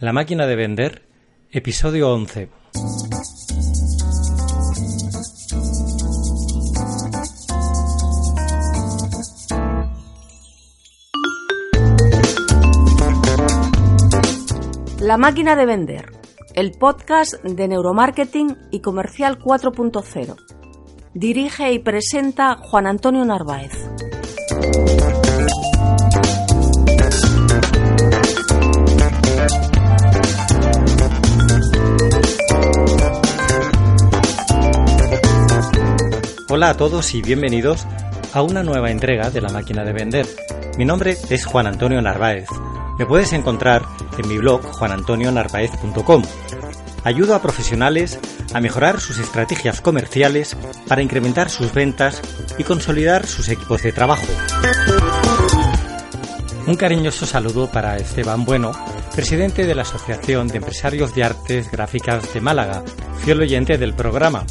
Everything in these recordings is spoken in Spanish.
La máquina de vender, episodio 11. La máquina de vender, el podcast de neuromarketing y comercial 4.0. Dirige y presenta Juan Antonio Narváez. Hola a todos y bienvenidos a una nueva entrega de La máquina de vender. Mi nombre es Juan Antonio Narváez. Me puedes encontrar en mi blog juanantonionarvaez.com. Ayudo a profesionales a mejorar sus estrategias comerciales para incrementar sus ventas y consolidar sus equipos de trabajo. Un cariñoso saludo para Esteban Bueno, presidente de la Asociación de Empresarios de Artes Gráficas de Málaga, fiel oyente del programa.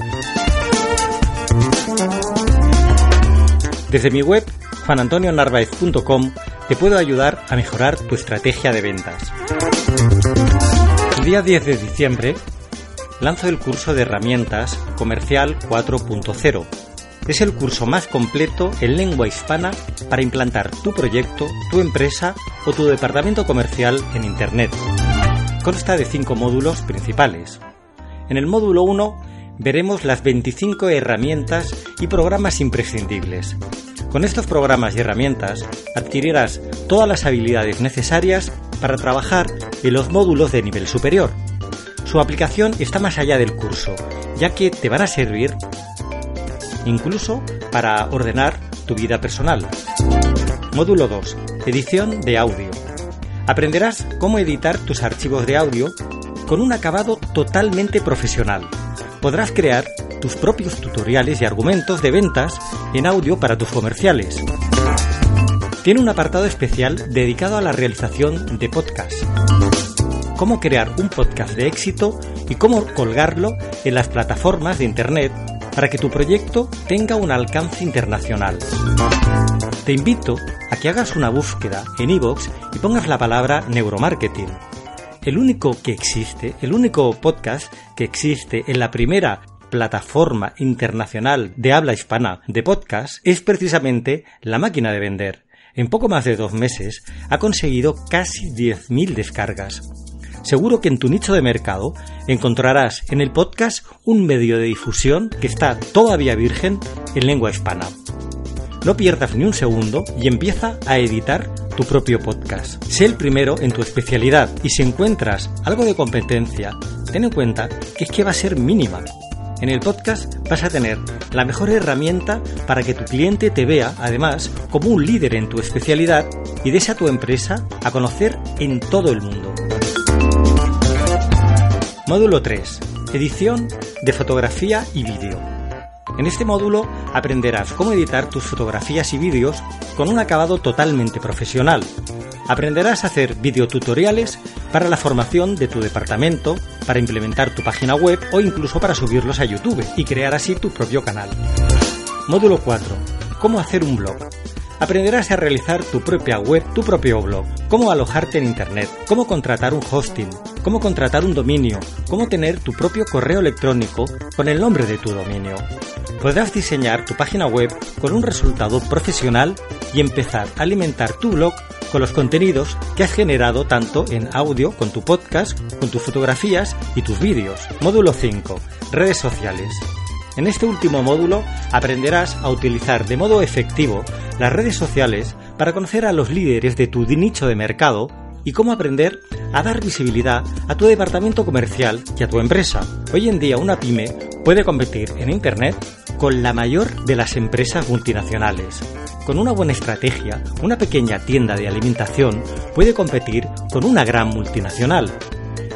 Desde mi web, juanantonionarvaez.com, te puedo ayudar a mejorar tu estrategia de ventas. El día 10 de diciembre lanzo el curso de herramientas Comercial 4.0. Es el curso más completo en lengua hispana para implantar tu proyecto, tu empresa o tu departamento comercial en Internet. Consta de cinco módulos principales. En el módulo 1 veremos las 25 herramientas y programas imprescindibles. Con estos programas y herramientas adquirirás todas las habilidades necesarias para trabajar en los módulos de nivel superior. Su aplicación está más allá del curso, ya que te van a servir incluso para ordenar tu vida personal. Módulo 2. Edición de audio. Aprenderás cómo editar tus archivos de audio con un acabado totalmente profesional. Podrás crear tus propios tutoriales y argumentos de ventas en audio para tus comerciales. Tiene un apartado especial dedicado a la realización de podcasts. Cómo crear un podcast de éxito y cómo colgarlo en las plataformas de Internet para que tu proyecto tenga un alcance internacional. Te invito a que hagas una búsqueda en iVoox y pongas la palabra neuromarketing. El único que existe, el único podcast que existe en la primera plataforma internacional de habla hispana de podcast es precisamente La Máquina de Vender. En poco más de dos meses ha conseguido casi 10.000 descargas. Seguro que en tu nicho de mercado encontrarás en el podcast un medio de difusión que está todavía virgen en lengua hispana. No pierdas ni un segundo y empieza a editar tu propio podcast. Sé el primero en tu especialidad y si encuentras algo de competencia, ten en cuenta que es que va a ser mínima en el podcast vas a tener la mejor herramienta para que tu cliente te vea, además, como un líder en tu especialidad y des a tu empresa a conocer en todo el mundo. Módulo 3. Edición de fotografía y vídeo. En este módulo aprenderás cómo editar tus fotografías y vídeos con un acabado totalmente profesional. Aprenderás a hacer videotutoriales para la formación de tu departamento, para implementar tu página web o incluso para subirlos a YouTube y crear así tu propio canal. Módulo 4. Cómo hacer un blog. Aprenderás a realizar tu propia web, tu propio blog, cómo alojarte en Internet, cómo contratar un hosting, cómo contratar un dominio, cómo tener tu propio correo electrónico con el nombre de tu dominio. Podrás diseñar tu página web con un resultado profesional y empezar a alimentar tu blog con los contenidos que has generado tanto en audio con tu podcast, con tus fotografías y tus vídeos. Módulo 5. Redes sociales. En este último módulo aprenderás a utilizar de modo efectivo las redes sociales para conocer a los líderes de tu nicho de mercado y cómo aprender a dar visibilidad a tu departamento comercial y a tu empresa. Hoy en día una pyme puede competir en Internet con la mayor de las empresas multinacionales. Con una buena estrategia, una pequeña tienda de alimentación puede competir con una gran multinacional.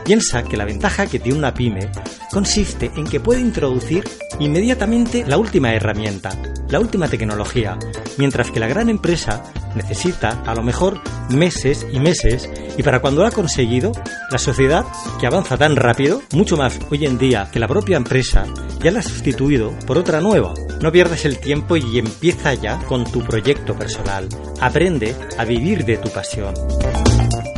Piensa que la ventaja que tiene una pyme consiste en que puede introducir inmediatamente la última herramienta, la última tecnología, mientras que la gran empresa necesita a lo mejor meses y meses y para cuando lo ha conseguido, la sociedad que avanza tan rápido, mucho más hoy en día que la propia empresa, ya la ha sustituido por otra nueva. No pierdas el tiempo y empieza ya con tu proyecto personal. Aprende a vivir de tu pasión.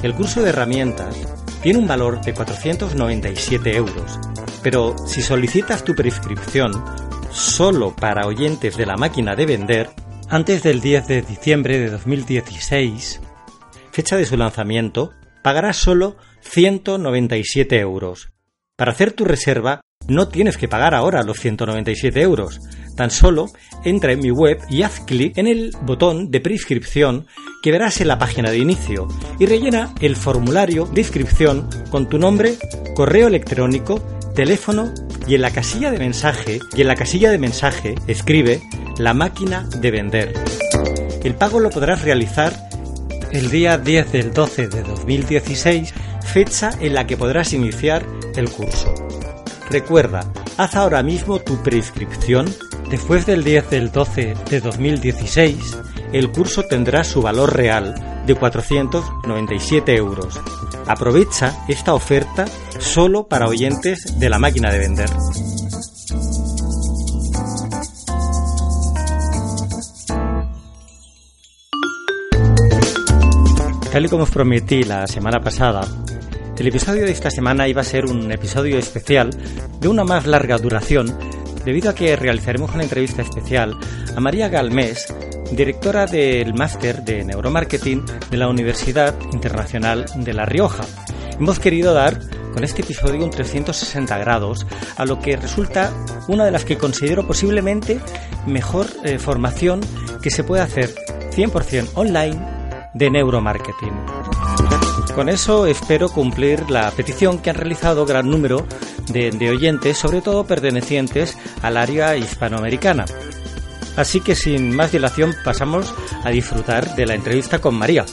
El curso de herramientas tiene un valor de 497 euros, pero si solicitas tu prescripción solo para oyentes de la máquina de vender, antes del 10 de diciembre de 2016, fecha de su lanzamiento, pagarás solo 197 euros. Para hacer tu reserva no tienes que pagar ahora los 197 euros. Tan solo entra en mi web y haz clic en el botón de prescripción que verás en la página de inicio y rellena el formulario de inscripción con tu nombre, correo electrónico, teléfono y en la casilla de mensaje y en la casilla de mensaje escribe la máquina de vender. El pago lo podrás realizar el día 10 del 12 de 2016, fecha en la que podrás iniciar el curso. Recuerda, haz ahora mismo tu prescripción. Después del 10 del 12 de 2016, el curso tendrá su valor real de 497 euros. Aprovecha esta oferta solo para oyentes de la máquina de vender. Tal y como os prometí la semana pasada, el episodio de esta semana iba a ser un episodio especial de una más larga duración debido a que realizaremos una entrevista especial a María Galmés, directora del máster de neuromarketing de la Universidad Internacional de La Rioja. Hemos querido dar con este episodio un 360 grados a lo que resulta una de las que considero posiblemente mejor eh, formación que se puede hacer 100% online de neuromarketing. Con eso espero cumplir la petición que han realizado gran número de, oyentes, sobre todo pertenecientes al área hispanoamericana. Así que sin más dilación pasamos a disfrutar de la entrevista con María.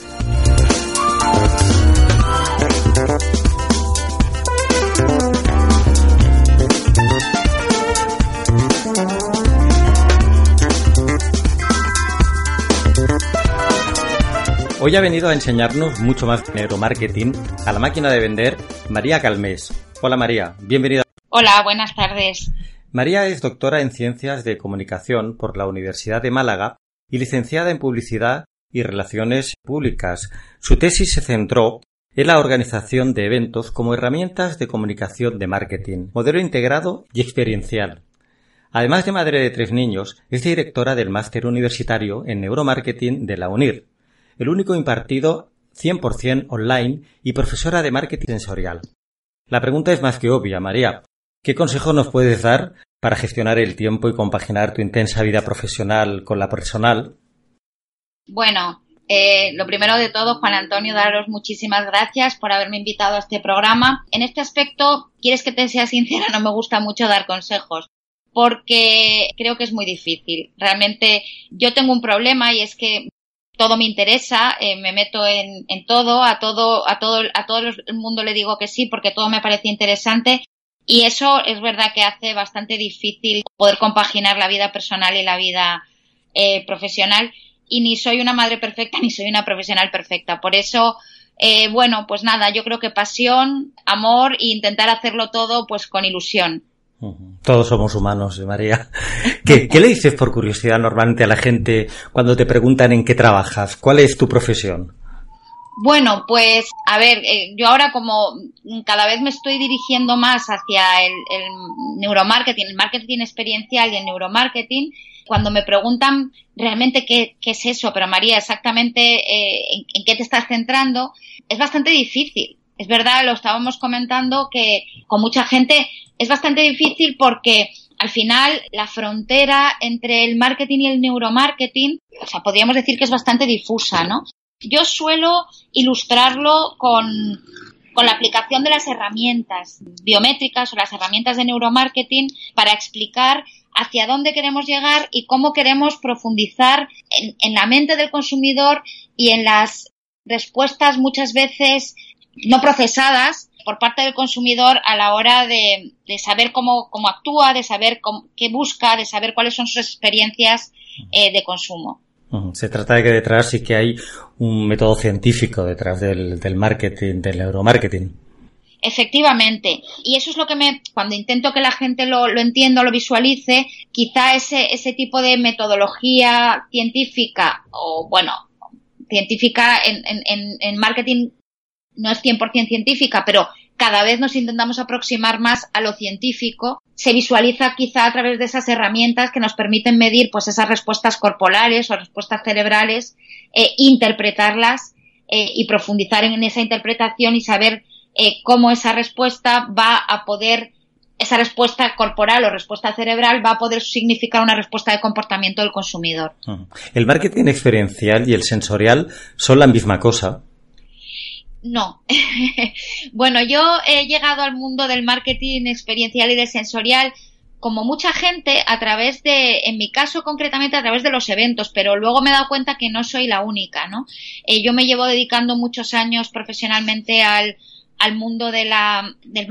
Hoy ha venido a enseñarnos mucho más de neuromarketing a la máquina de vender María Calmés. Hola María, bienvenida. Hola, buenas tardes. María es doctora en Ciencias de Comunicación por la Universidad de Málaga y licenciada en Publicidad y Relaciones Públicas. Su tesis se centró en la organización de eventos como herramientas de comunicación de marketing, modelo integrado y experiencial. Además de madre de tres niños, es directora del máster universitario en neuromarketing de la UNIR, el único impartido 100% online y profesora de marketing sensorial. La pregunta es más que obvia, María. ¿Qué consejo nos puedes dar para gestionar el tiempo y compaginar tu intensa vida profesional con la personal? Bueno, eh, lo primero de todo, Juan Antonio, daros muchísimas gracias por haberme invitado a este programa. En este aspecto, quieres que te sea sincera, no me gusta mucho dar consejos porque creo que es muy difícil. Realmente yo tengo un problema y es que todo me interesa, eh, me meto en, en, todo, a todo, a todo, a todo el mundo le digo que sí porque todo me parece interesante y eso es verdad que hace bastante difícil poder compaginar la vida personal y la vida eh, profesional y ni soy una madre perfecta ni soy una profesional perfecta. Por eso, eh, bueno, pues nada, yo creo que pasión, amor e intentar hacerlo todo pues con ilusión. Todos somos humanos, ¿eh, María. ¿Qué, le dices por curiosidad normalmente a la gente cuando te preguntan en qué trabajas? ¿Cuál es tu profesión? Bueno, pues a ver, eh, yo ahora como cada vez me estoy dirigiendo más hacia el, neuromarketing, el marketing experiencial y el neuromarketing, cuando me preguntan realmente qué, es eso, pero María, exactamente eh, en qué te estás centrando, es bastante difícil. Es verdad, lo estábamos comentando que con mucha gente es bastante difícil porque al final la frontera entre el marketing y el neuromarketing, o sea, podríamos decir que es bastante difusa, ¿no? Yo suelo ilustrarlo con, con la aplicación de las herramientas biométricas o las herramientas de neuromarketing para explicar hacia dónde queremos llegar y cómo queremos profundizar en, en la mente del consumidor y en las respuestas muchas veces no procesadas por parte del consumidor a la hora de, saber cómo, cómo, actúa, de saber qué busca, de saber cuáles son sus experiencias eh, de consumo. Se trata de que detrás sí que hay un método científico detrás del, del marketing, del neuromarketing. Efectivamente. Y eso es lo que me, cuando intento que la gente lo, lo entienda, lo visualice, quizá ese, ese tipo de metodología científica o, bueno, científica en, en, en marketing no es 100% científica, pero cada vez nos intentamos aproximar más a lo científico, se visualiza quizá a través de esas herramientas que nos permiten medir pues esas respuestas corporales o respuestas cerebrales, eh, interpretarlas eh, y profundizar en esa interpretación y saber eh, cómo esa respuesta va a poder esa respuesta corporal o respuesta cerebral va a poder significar una respuesta de comportamiento del consumidor. El marketing experiencial y el sensorial son la misma cosa. No. bueno, yo he llegado al mundo del marketing experiencial y del sensorial como mucha gente a través de, en mi caso concretamente a través de los eventos, pero luego me he dado cuenta que no soy la única, ¿no? Eh, yo me llevo dedicando muchos años profesionalmente al, al mundo de la, del,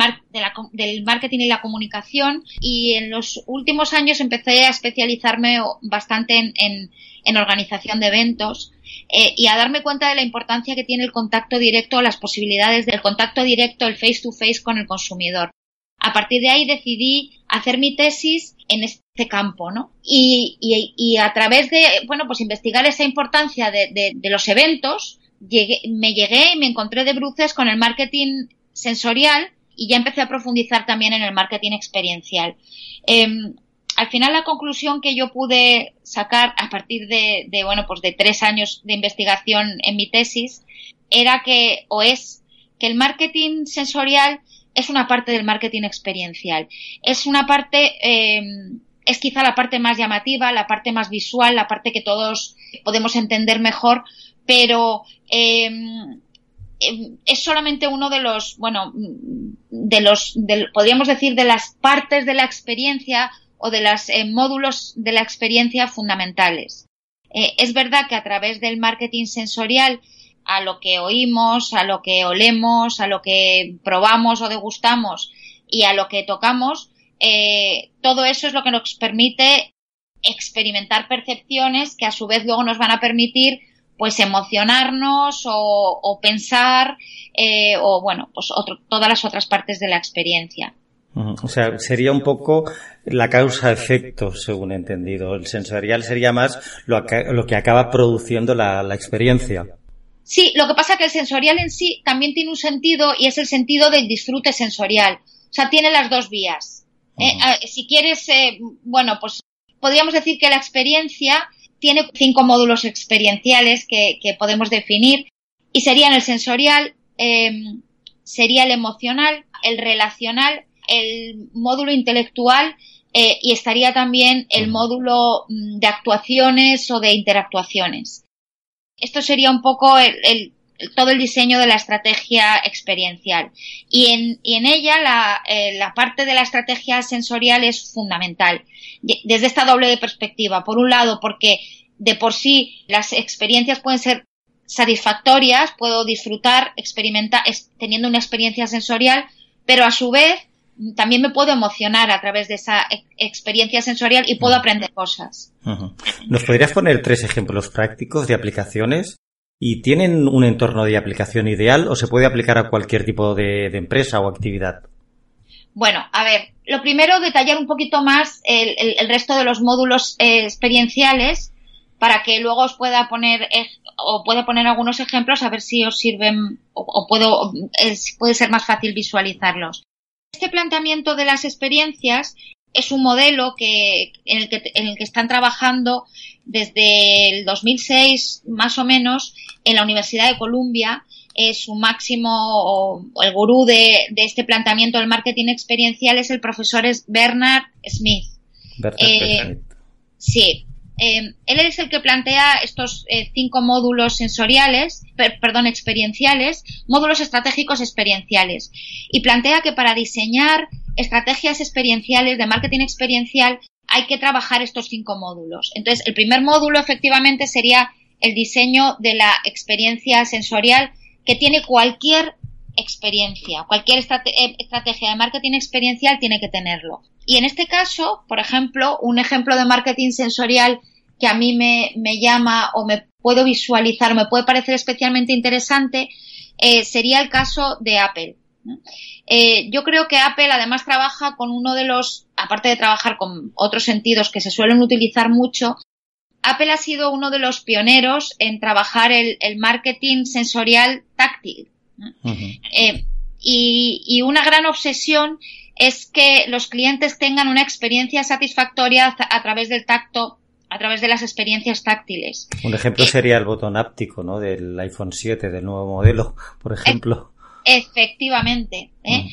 del marketing y la comunicación y en los últimos años empecé a especializarme bastante en, en, organización de eventos eh, y a darme cuenta de la importancia que tiene el contacto directo, las posibilidades del contacto directo, el face to face con el consumidor. A partir de ahí decidí hacer mi tesis en este campo, ¿no? Y, y, a través de, bueno, pues investigar esa importancia de, de, los eventos, me llegué y me encontré de bruces con el marketing sensorial y ya empecé a profundizar también en el marketing experiencial. Em, al final la conclusión que yo pude sacar a partir de, bueno, pues de tres años de investigación en mi tesis era que, o es, que el marketing sensorial es una parte del marketing experiencial. Es una parte, em, es quizá la parte más llamativa, la parte más visual, la parte que todos podemos entender mejor, pero em, em, es solamente uno de los, bueno, de los, podríamos decir, de las partes de la experiencia o de los eh, módulos de la experiencia fundamentales. Eh, es verdad que a través del marketing sensorial, a lo que oímos, a lo que olemos, a lo que probamos o degustamos y a lo que tocamos, eh, todo eso es lo que nos permite experimentar percepciones que a su vez luego nos van a permitir pues emocionarnos o, pensar o bueno, pues todas las otras partes de la experiencia. O sea, sería un poco la causa-efecto, según he entendido. El sensorial sería más lo, que acaba produciendo la, experiencia. Sí, lo que pasa es que el sensorial en sí también tiene un sentido y es el sentido del disfrute sensorial. O sea, tiene las dos vías. Eh, si quieres, eh, bueno, pues podríamos decir que la experiencia tiene cinco módulos experienciales que, podemos definir y serían el sensorial, em, sería el emocional, el relacional, el módulo intelectual eh, y estaría también el módulo mm, de actuaciones o de interactuaciones. Esto sería un poco el, todo el diseño de la estrategia experiencial. Y en, y en ella la, eh, la, parte de la estrategia sensorial es fundamental. Desde esta doble perspectiva. Por un lado, porque de por sí las experiencias pueden ser satisfactorias, puedo disfrutar, experimentar, teniendo una experiencia sensorial, pero a su vez también me puedo emocionar a través de esa experiencia sensorial y puedo aprender cosas. ¿Nos podrías poner tres ejemplos prácticos de aplicaciones ¿Y tienen un entorno de aplicación ideal o se puede aplicar a cualquier tipo de, empresa o actividad? Bueno, a ver, lo primero, detallar un poquito más el, resto de los módulos eh, experienciales para que luego os pueda poner o pueda poner algunos ejemplos a ver si os sirven o, puedo puede ser más fácil visualizarlos. Este planteamiento de las experiencias es un modelo que en el que, en el que están trabajando desde el 2006 más o menos en la Universidad de Columbia es su máximo o, el gurú de, este planteamiento del marketing experiencial es el profesor Bernard Smith. Bernard eh, Smith. Sí. Eh, él es el que plantea estos eh, cinco módulos sensoriales, perdón, experienciales, módulos estratégicos experienciales. Y plantea que para diseñar estrategias experienciales de marketing experiencial hay que trabajar estos cinco módulos. Entonces, el primer módulo efectivamente sería el diseño de la experiencia sensorial que tiene cualquier experiencia. Cualquier eh, estrategia de marketing experiencial tiene que tenerlo. Y en este caso, por ejemplo, un ejemplo de marketing sensorial que a mí me, llama o me puedo visualizar, me puede parecer especialmente interesante, eh, sería el caso de Apple. Eh, yo creo que Apple además trabaja con uno de los, aparte de trabajar con otros sentidos que se suelen utilizar mucho, Apple ha sido uno de los pioneros en trabajar el, marketing sensorial táctil. Eh, y, una gran obsesión es que los clientes tengan una experiencia satisfactoria a, través del tacto, a través de las experiencias táctiles. Un ejemplo eh, sería el botón áptico, ¿no? Del iPhone 7, del nuevo modelo, por ejemplo. efectivamente. ¿eh?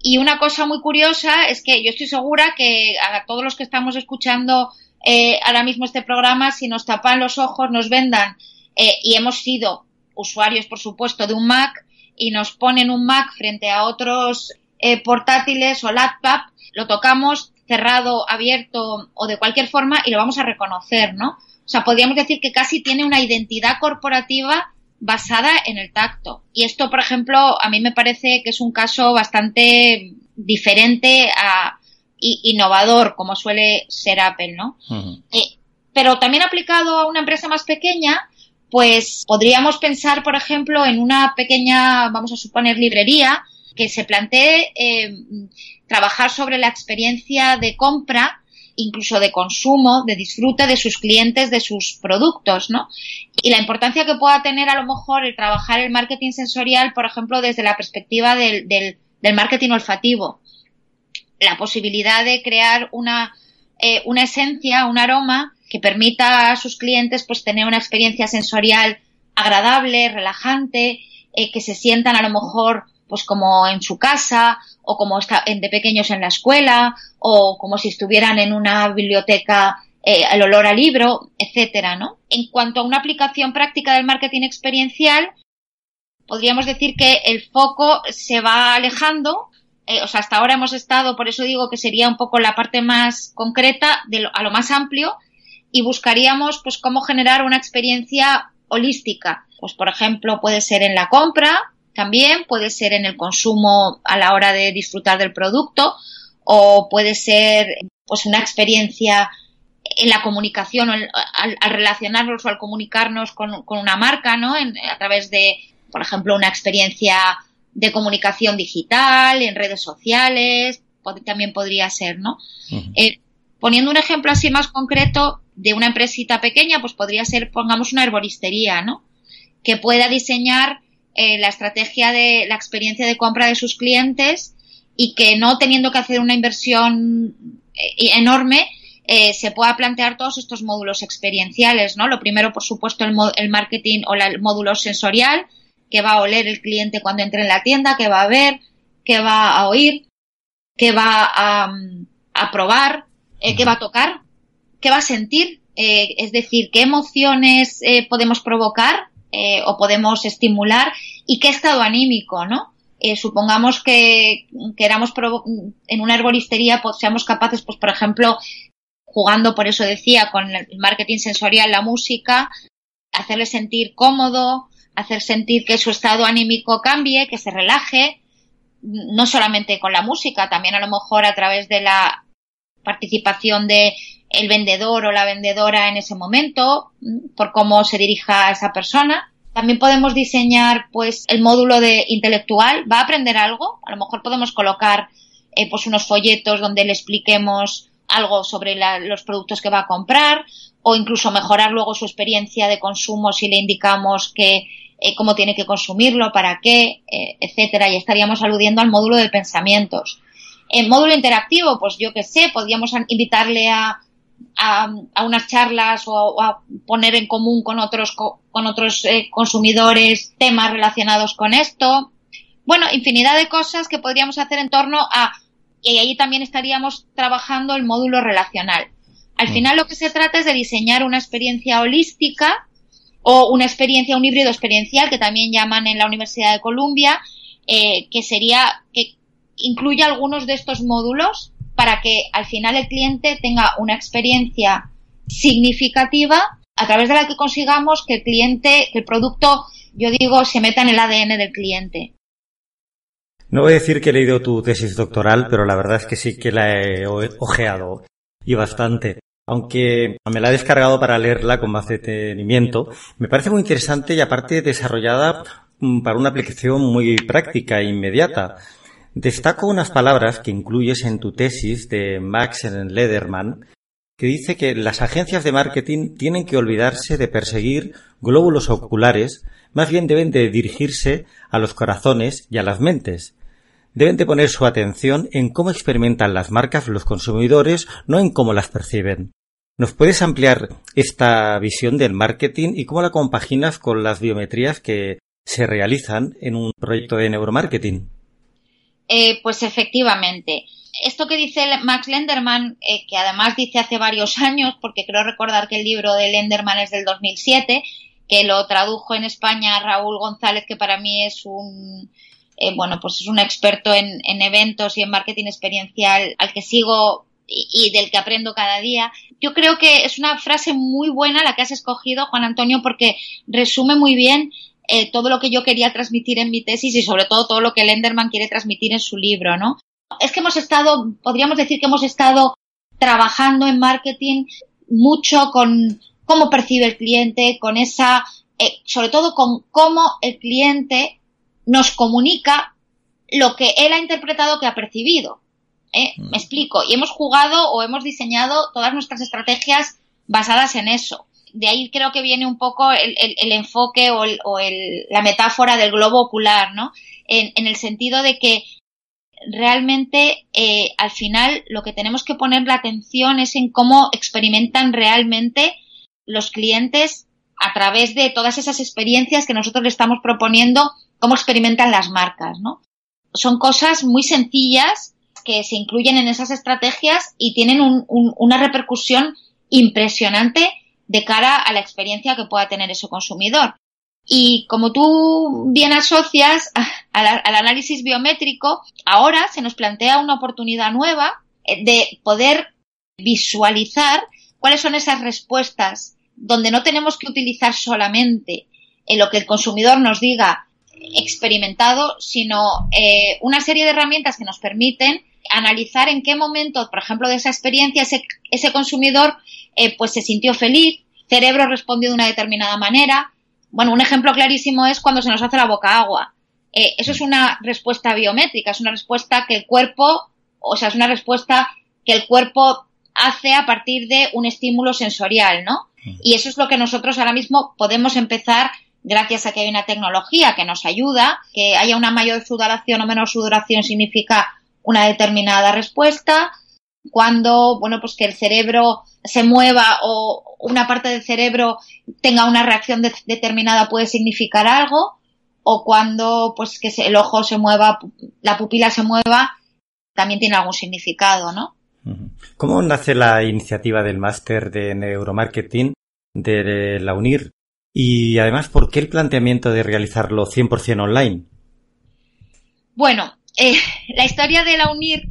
Y una cosa muy curiosa es que yo estoy segura que a todos los que estamos escuchando eh, ahora mismo este programa, si nos tapan los ojos, nos vendan, eh, y hemos sido usuarios, por supuesto, de un Mac, y nos ponen un Mac frente a otros eh, portátiles o laptop, lo tocamos cerrado, abierto o de cualquier forma y lo vamos a reconocer, ¿no? O sea, podríamos decir que casi tiene una identidad corporativa basada en el tacto. Y esto, por ejemplo, a mí me parece que es un caso bastante diferente a, innovador, como suele ser Apple, ¿no? Eh, pero también aplicado a una empresa más pequeña, pues podríamos pensar, por ejemplo, en una pequeña, vamos a suponer, librería que se plantee eh, trabajar sobre la experiencia de compra, incluso de consumo, de disfrute de sus clientes, de sus productos, ¿no? Y la importancia que pueda tener a lo mejor el trabajar el marketing sensorial, por ejemplo, desde la perspectiva del, del marketing olfativo la posibilidad de crear una, eh, una esencia, un aroma que permita a sus clientes pues tener una experiencia sensorial agradable, relajante, eh, que se sientan a lo mejor pues como en su casa o como está, de pequeños en la escuela o como si estuvieran en una biblioteca eh, el olor a libro, etcétera, ¿no? En cuanto a una aplicación práctica del marketing experiencial, podríamos decir que el foco se va alejando eh, o sea, hasta ahora hemos estado, por eso digo que sería un poco la parte más concreta de a lo más amplio y buscaríamos pues cómo generar una experiencia holística. Pues por ejemplo, puede ser en la compra, también puede ser en el consumo a la hora de disfrutar del producto o puede ser pues una experiencia en la comunicación al, relacionarnos o al comunicarnos con, una marca, ¿no? a través de, por ejemplo, una experiencia de comunicación digital, en redes sociales, también podría ser, ¿no? Eh, poniendo un ejemplo así más concreto de una empresita pequeña, pues podría ser, pongamos, una herboristería, ¿no? Que pueda diseñar eh, la estrategia de la experiencia de compra de sus clientes y que no teniendo que hacer una inversión eh, enorme, se pueda plantear todos estos módulos experienciales, ¿no? Lo primero, por supuesto, el, el marketing o el módulo sensorial, que va a oler el cliente cuando entre en la tienda, que va a ver, que va a oír, que va a, a probar, eh, que va a tocar, que va a sentir, eh, es decir, qué emociones eh, podemos provocar o podemos estimular y qué estado anímico, ¿no? supongamos que queramos en una herboristería pues, seamos capaces, pues por ejemplo, jugando, por eso decía, con el marketing sensorial, la música, hacerle sentir cómodo, hacer sentir que su estado anímico cambie, que se relaje, no solamente con la música, también a lo mejor a través de la participación de el vendedor o la vendedora en ese momento, por cómo se dirija a esa persona. También podemos diseñar, pues, el módulo de intelectual. ¿Va a aprender algo? A lo mejor podemos colocar, eh, pues, unos folletos donde le expliquemos algo sobre los productos que va a comprar o incluso mejorar luego su experiencia de consumo si le indicamos que eh, cómo tiene que consumirlo, para qué, eh, etcétera, y estaríamos aludiendo al módulo de pensamientos. En módulo interactivo, pues yo qué sé, podríamos invitarle a, a, unas charlas o, a poner en común con otros, con otros eh, consumidores temas relacionados con esto. Bueno, infinidad de cosas que podríamos hacer en torno a, y ahí también estaríamos trabajando el módulo relacional. Al mm. final lo que se trata es de diseñar una experiencia holística o una experiencia, un híbrido experiencial que también llaman en la Universidad de Columbia, eh, que sería que incluye algunos de estos módulos para que al final el cliente tenga una experiencia significativa a través de la que consigamos que el cliente, que el producto, yo digo, se meta en el ADN del cliente. No voy a decir que he leído tu tesis doctoral, pero la verdad es que sí que la he ojeado y bastante. Aunque me la he descargado para leerla con más detenimiento, me parece muy interesante y aparte desarrollada mm, para una aplicación muy práctica e inmediata. Destaco unas palabras que incluyes en tu tesis de Max Lederman, que dice que las agencias de marketing tienen que olvidarse de perseguir glóbulos oculares, más bien deben de dirigirse a los corazones y a las mentes. Deben de poner su atención en cómo experimentan las marcas los consumidores, no en cómo las perciben. ¿Nos puedes ampliar esta visión del marketing y cómo la compaginas con las biometrías que se realizan en un proyecto de neuromarketing? Eh, pues efectivamente. Esto que dice Max Lenderman, eh, que además dice hace varios años, porque creo recordar que el libro de Lenderman es del 2007, que lo tradujo en España Raúl González, que para mí es un, eh, bueno, pues es un experto en, eventos y en marketing experiencial al que sigo y, del que aprendo cada día. Yo creo que es una frase muy buena la que has escogido, Juan Antonio, porque resume muy bien eh, todo lo que yo quería transmitir en mi tesis y sobre todo todo lo que Lenderman quiere transmitir en su libro, ¿no? Es que hemos estado, podríamos decir que hemos estado trabajando en marketing mucho con cómo percibe el cliente, con esa, eh, sobre todo con cómo el cliente nos comunica lo que él ha interpretado que ha percibido. ¿eh? Mm. Me explico. Y hemos jugado o hemos diseñado todas nuestras estrategias basadas en eso de ahí creo que viene un poco el, enfoque o, la metáfora del globo ocular, ¿no? En, el sentido de que realmente eh, al final lo que tenemos que poner la atención es en cómo experimentan realmente los clientes a través de todas esas experiencias que nosotros le estamos proponiendo, cómo experimentan las marcas, ¿no? Son cosas muy sencillas que se incluyen en esas estrategias y tienen una repercusión impresionante de cara a la experiencia que pueda tener ese consumidor. Y como tú bien asocias al, análisis biométrico, ahora se nos plantea una oportunidad nueva eh, de poder visualizar cuáles son esas respuestas donde no tenemos que utilizar solamente en lo que el consumidor nos diga experimentado, sino eh, una serie de herramientas que nos permiten analizar en qué momento, por ejemplo, de esa experiencia ese, ese consumidor eh, pues se sintió feliz, cerebro respondió de una determinada manera. Bueno, un ejemplo clarísimo es cuando se nos hace la boca agua. Eh, eso es una respuesta biométrica, es una respuesta que el cuerpo, o sea, es una respuesta que el cuerpo hace a partir de un estímulo sensorial, ¿no? Y eso es lo que nosotros ahora mismo podemos empezar gracias a que hay una tecnología que nos ayuda, que haya una mayor sudoración o menor sudoración significa una determinada respuesta, cuando, bueno, pues que el cerebro se mueva o una parte del cerebro tenga una reacción determinada puede significar algo, o cuando, pues que el ojo se mueva, la pupila se mueva, también tiene algún significado, ¿no? ¿Cómo nace la iniciativa del máster de neuromarketing de la UNIR? Y además, ¿por qué el planteamiento de realizarlo 100% online? Bueno, eh, la historia de la UNIR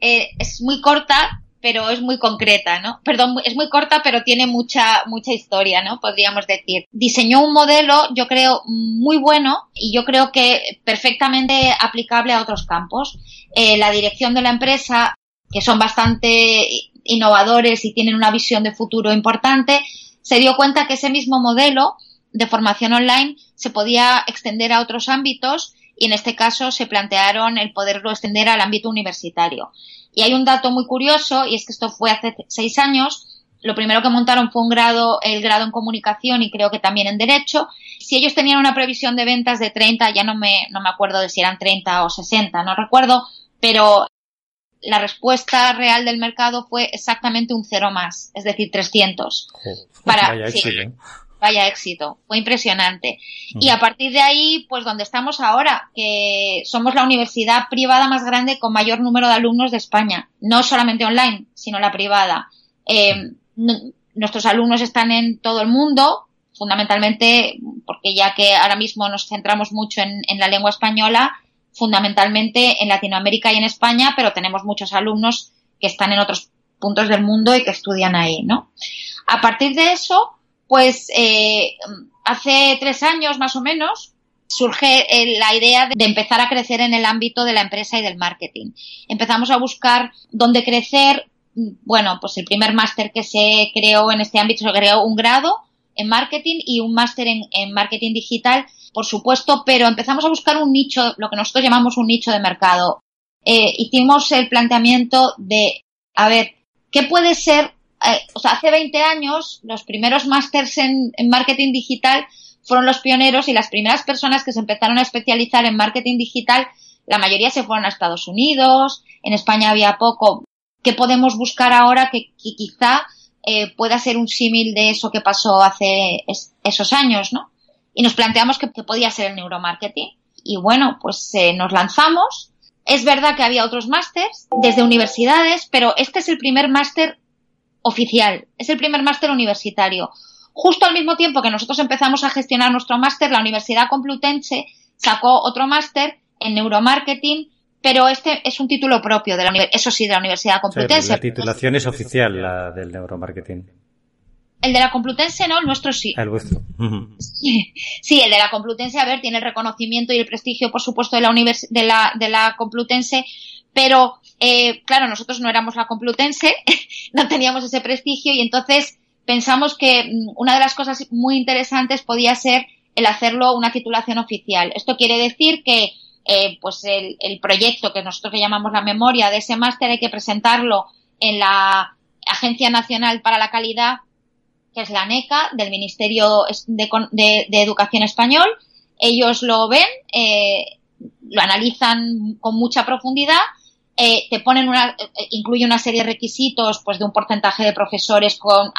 eh, es muy corta, pero es muy concreta, ¿no? Perdón, es muy corta, pero tiene mucha, mucha historia, ¿no? Podríamos decir. Diseñó un modelo, yo creo, muy bueno y yo creo que perfectamente aplicable a otros campos. Eh, la dirección de la empresa, que son bastante innovadores y tienen una visión de futuro importante, se dio cuenta que ese mismo modelo de formación online se podía extender a otros ámbitos y en este caso se plantearon el poderlo extender al ámbito universitario. Y hay un dato muy curioso y es que esto fue hace seis años. Lo primero que montaron fue un grado, el grado en comunicación y creo que también en derecho. Si ellos tenían una previsión de ventas de 30, ya no me, no me acuerdo de si eran 30 o 60, no recuerdo, pero la respuesta real del mercado fue exactamente un cero más, es decir, 300. para, vaya éxito, fue impresionante. Y a partir de ahí, pues donde estamos ahora, que somos la universidad privada más grande con mayor número de alumnos de España, no solamente online, sino la privada. Eh, nuestros alumnos están en todo el mundo, fundamentalmente, porque ya que ahora mismo nos centramos mucho en, en la lengua española, fundamentalmente en Latinoamérica y en España, pero tenemos muchos alumnos que están en otros puntos del mundo y que estudian ahí, ¿no? A partir de eso, pues eh, hace tres años más o menos surge eh, la idea de empezar a crecer en el ámbito de la empresa y del marketing. Empezamos a buscar dónde crecer. Bueno, pues el primer máster que se creó en este ámbito se creó un grado en marketing y un máster en, marketing digital, por supuesto, pero empezamos a buscar un nicho, lo que nosotros llamamos un nicho de mercado. Eh, hicimos el planteamiento de, a ver, ¿qué puede ser? Eh, o sea, hace 20 años los primeros másters en marketing digital fueron los pioneros y las primeras personas que se empezaron a especializar en marketing digital, la mayoría se fueron a Estados Unidos, en España había poco. ¿Qué podemos buscar ahora que, quizá eh, pueda ser un símil de eso que pasó hace esos años, ¿no? Y nos planteamos que, podía ser el neuromarketing. Y bueno, pues eh, nos lanzamos. Es verdad que había otros másters desde universidades, pero este es el primer máster oficial, es el primer máster universitario. Justo al mismo tiempo que nosotros empezamos a gestionar nuestro máster, la Universidad Complutense sacó otro máster en neuromarketing, pero este es un título propio de la eso sí de la Universidad Complutense. la titulación es oficial la del neuromarketing. El de la Complutense no, el nuestro sí. El vuestro. Sí, el de la Complutense, a ver, tiene el reconocimiento y el prestigio, por supuesto, de la, de la, de la Complutense, pero eh, claro, nosotros no éramos la Complutense, no teníamos ese prestigio y entonces pensamos que mm, una de las cosas muy interesantes podía ser el hacerlo una titulación oficial. Esto quiere decir que eh, pues el, proyecto que nosotros le llamamos la memoria de ese máster hay que presentarlo en la Agencia Nacional para la Calidad, que es la ANECA, del Ministerio de, Educación Español. Ellos lo ven, eh, lo analizan con mucha profundidad eh, te ponen una, eh, incluye una serie de requisitos, pues de un porcentaje de profesores con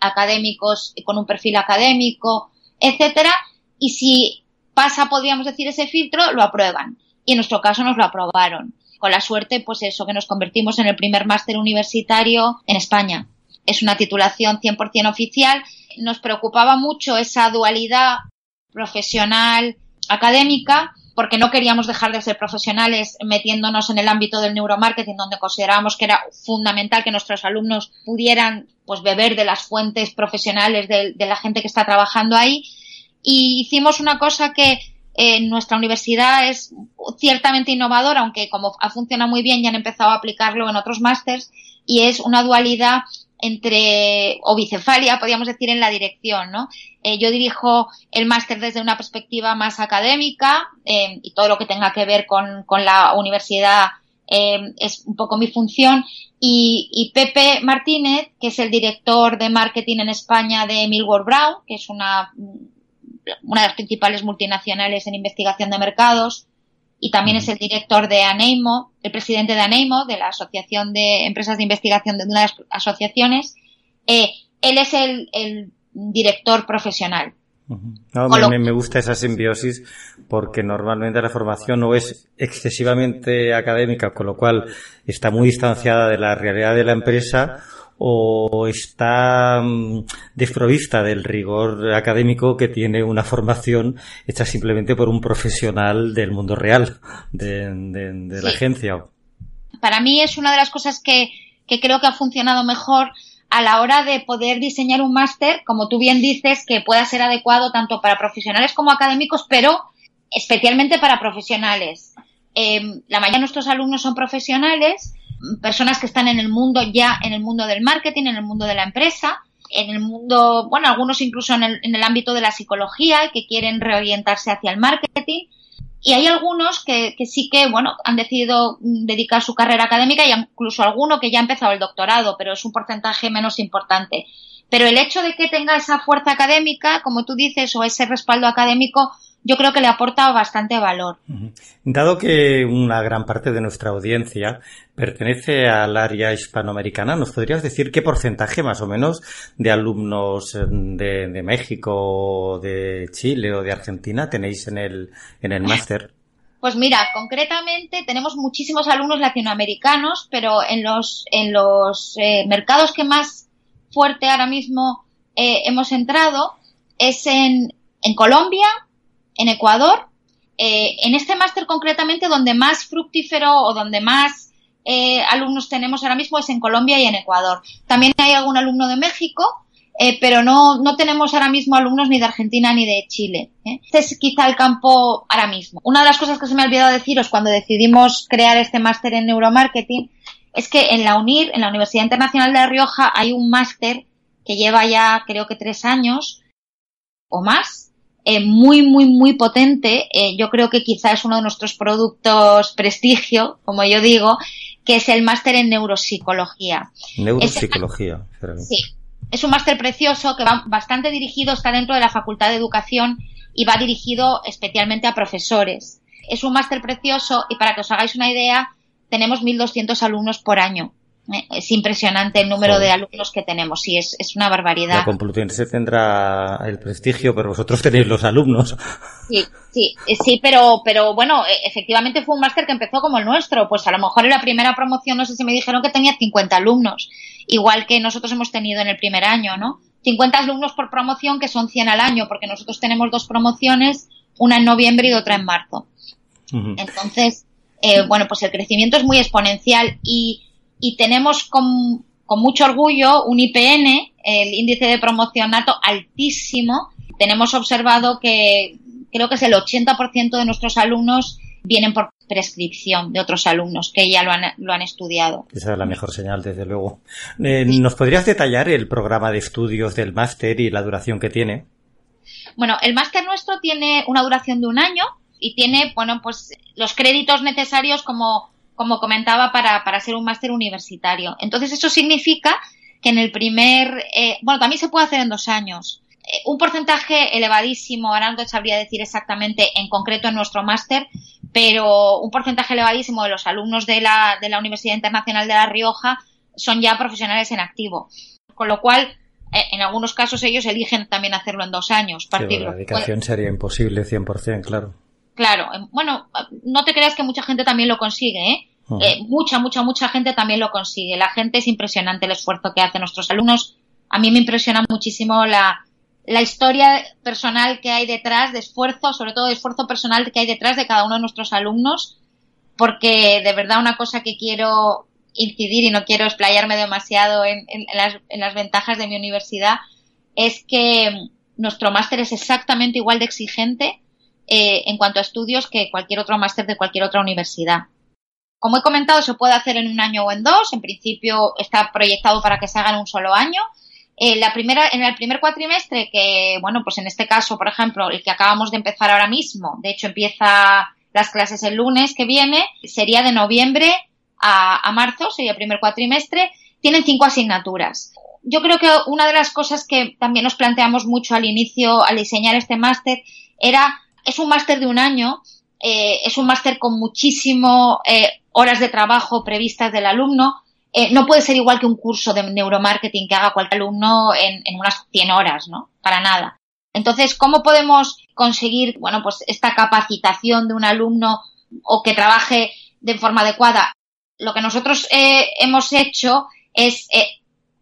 académicos, con un perfil académico, etcétera, y si pasa, podríamos decir, ese filtro, lo aprueban. Y en nuestro caso nos lo aprobaron. Con la suerte, pues eso, que nos convertimos en el primer máster universitario en España. Es una titulación 100% oficial. Nos preocupaba mucho esa dualidad profesional académica porque no queríamos dejar de ser profesionales metiéndonos en el ámbito del neuromarketing, donde considerábamos que era fundamental que nuestros alumnos pudieran pues beber de las fuentes profesionales de, la gente que está trabajando ahí. Y hicimos una cosa que en nuestra universidad es ciertamente innovadora, aunque como ha funcionado muy bien ya han empezado a aplicarlo en otros másters, y es una dualidad entre, o bicefalia, podríamos decir, en la dirección, ¿no? Eh, yo dirijo el máster desde una perspectiva más académica eh, y todo lo que tenga que ver con, con la universidad eh, es un poco mi función. Y, y, Pepe Martínez, que es el director de marketing en España de Millward Brown, que es una, una de las principales multinacionales en investigación de mercados, y también es el director de ANEIMO, el presidente de ANEIMO, de la Asociación de Empresas de Investigación de una de las asociaciones. Eh, él es el, director profesional. me, gusta esa simbiosis porque normalmente la formación no es excesivamente académica, con lo cual está muy distanciada de la realidad de la empresa o está mm, desprovista del rigor académico que tiene una formación hecha simplemente por un profesional del mundo real, de, la agencia. Para mí es una de las cosas que, que creo que ha funcionado mejor a la hora de poder diseñar un máster, como tú bien dices, que pueda ser adecuado tanto para profesionales como académicos, pero especialmente para profesionales. Eh, la mayoría de nuestros alumnos son profesionales personas que están en el mundo ya, en el mundo del marketing, en el mundo de la empresa, en el mundo, bueno, algunos incluso en el, en el ámbito de la psicología que quieren reorientarse hacia el marketing. Y hay algunos que, que, sí que, bueno, han decidido dedicar su carrera académica y incluso alguno que ya ha empezado el doctorado, pero es un porcentaje menos importante. Pero el hecho de que tenga esa fuerza académica, como tú dices, o ese respaldo académico, yo creo que le aporta bastante valor. Dado que una gran parte de nuestra audiencia pertenece al área hispanoamericana, ¿nos podrías decir qué porcentaje más o menos de alumnos eh, de, México, de Chile o de Argentina tenéis en el, en el máster? Pues mira, concretamente tenemos muchísimos alumnos latinoamericanos, pero en los, en los eh, mercados que más fuerte ahora mismo eh, hemos entrado es en, en Colombia, en Ecuador, eh, en este máster concretamente donde más fructífero o donde más eh, alumnos tenemos ahora mismo es en Colombia y en Ecuador. También hay algún alumno de México, eh, pero no, no tenemos ahora mismo alumnos ni de Argentina ni de Chile. ¿eh? Este es quizá el campo ahora mismo. Una de las cosas que se me ha olvidado deciros cuando decidimos crear este máster en neuromarketing es que en la UNIR, en la Universidad Internacional de La Rioja, hay un máster que lleva ya creo que tres años o más, eh, muy, muy, muy potente. Eh, yo creo que quizá es uno de nuestros productos prestigio, como yo digo, que es el máster en neuropsicología. Neuropsicología. sí, es un máster precioso que va bastante dirigido, está dentro de la Facultad de Educación y va dirigido especialmente a profesores. Es un máster precioso y para que os hagáis una idea, tenemos 1.200 alumnos por año. Eh, es impresionante el número de alumnos que tenemos, y es, es una barbaridad. La Complutense tendrá el prestigio, pero vosotros tenéis los alumnos. Sí, sí, eh, sí, pero, pero bueno, e, efectivamente fue un máster que empezó como el nuestro. Pues a lo mejor en la primera promoción, no sé si me dijeron que tenía 50 alumnos, igual que nosotros hemos tenido en el primer año, ¿no? 50 alumnos por promoción, que son 100 al año, porque nosotros tenemos dos promociones, una en noviembre y otra en marzo. Entonces, eh, bueno, pues el crecimiento es muy exponencial y y tenemos con, con mucho orgullo un IPN, el índice de promoción nato altísimo. Tenemos observado que creo que es el 80% de nuestros alumnos vienen por prescripción de otros alumnos que ya lo han, lo han estudiado. Esa es la mejor señal, desde luego. Eh, ¿Nos podrías detallar el programa de estudios del máster y la duración que tiene? Bueno, el máster nuestro tiene una duración de un año y tiene, bueno, pues los créditos necesarios como como comentaba, para, para ser un máster universitario. Entonces, eso significa que en el primer, eh, bueno, también se puede hacer en dos años. Eh, un porcentaje elevadísimo, ahora no te sabría decir exactamente en concreto en nuestro máster, pero un porcentaje elevadísimo de los alumnos de la, de la Universidad Internacional de La Rioja son ya profesionales en activo. Con lo cual, eh, en algunos casos ellos eligen también hacerlo en dos años. Partirlo. la dedicación sería imposible 100%, claro. Claro, em, bueno, no te creas que mucha gente también lo consigue, ¿eh? ¿Eh? mucha, mucha, mucha gente también lo consigue. La gente es impresionante el esfuerzo que hacen nuestros alumnos. A mí me impresiona muchísimo la, la historia personal que hay detrás, de esfuerzo, sobre todo de esfuerzo personal que hay detrás de cada uno de nuestros alumnos, porque de verdad una cosa que quiero incidir y no quiero explayarme demasiado en, en, las, en las ventajas de mi universidad es que nuestro máster es exactamente igual de exigente eh, en cuanto a estudios que cualquier otro máster de cualquier otra universidad. Como he comentado, se puede hacer en un año o en dos. En principio está proyectado para que se haga en un solo año. En, la primera, en el primer cuatrimestre, que, bueno, pues en este caso, por ejemplo, el que acabamos de empezar ahora mismo, de hecho empieza las clases el lunes que viene, sería de noviembre a, a marzo, sería el primer cuatrimestre, tienen cinco asignaturas. Yo creo que una de las cosas que también nos planteamos mucho al inicio, al diseñar este máster, era es un máster de un año, eh, es un máster con muchísimo eh, horas de trabajo previstas del alumno. Eh, no puede ser igual que un curso de neuromarketing que haga cualquier alumno en, unas 100 horas, ¿no? Para nada. Entonces, ¿cómo podemos conseguir, bueno, pues esta capacitación de un alumno o que trabaje de forma adecuada? Lo que nosotros eh, hemos hecho es eh,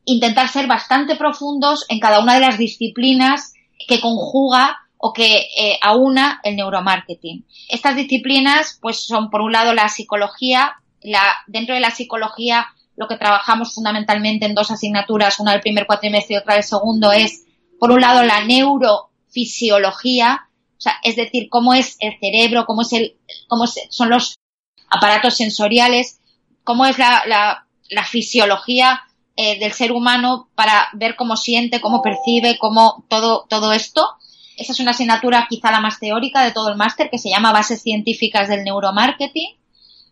intentar ser bastante profundos en cada una de las disciplinas que conjuga o que eh, aúna el neuromarketing. Estas disciplinas, pues son por un lado la psicología, la, dentro de la psicología lo que trabajamos fundamentalmente en dos asignaturas, una del primer cuatrimestre y otra del segundo, es por un lado la neurofisiología, o sea, es decir, cómo es el cerebro, cómo es el, cómo son los aparatos sensoriales, cómo es la, la, la fisiología eh, del ser humano para ver cómo siente, cómo percibe, cómo todo, todo esto. Esa es una asignatura quizá la más teórica de todo el máster que se llama Bases Científicas del Neuromarketing.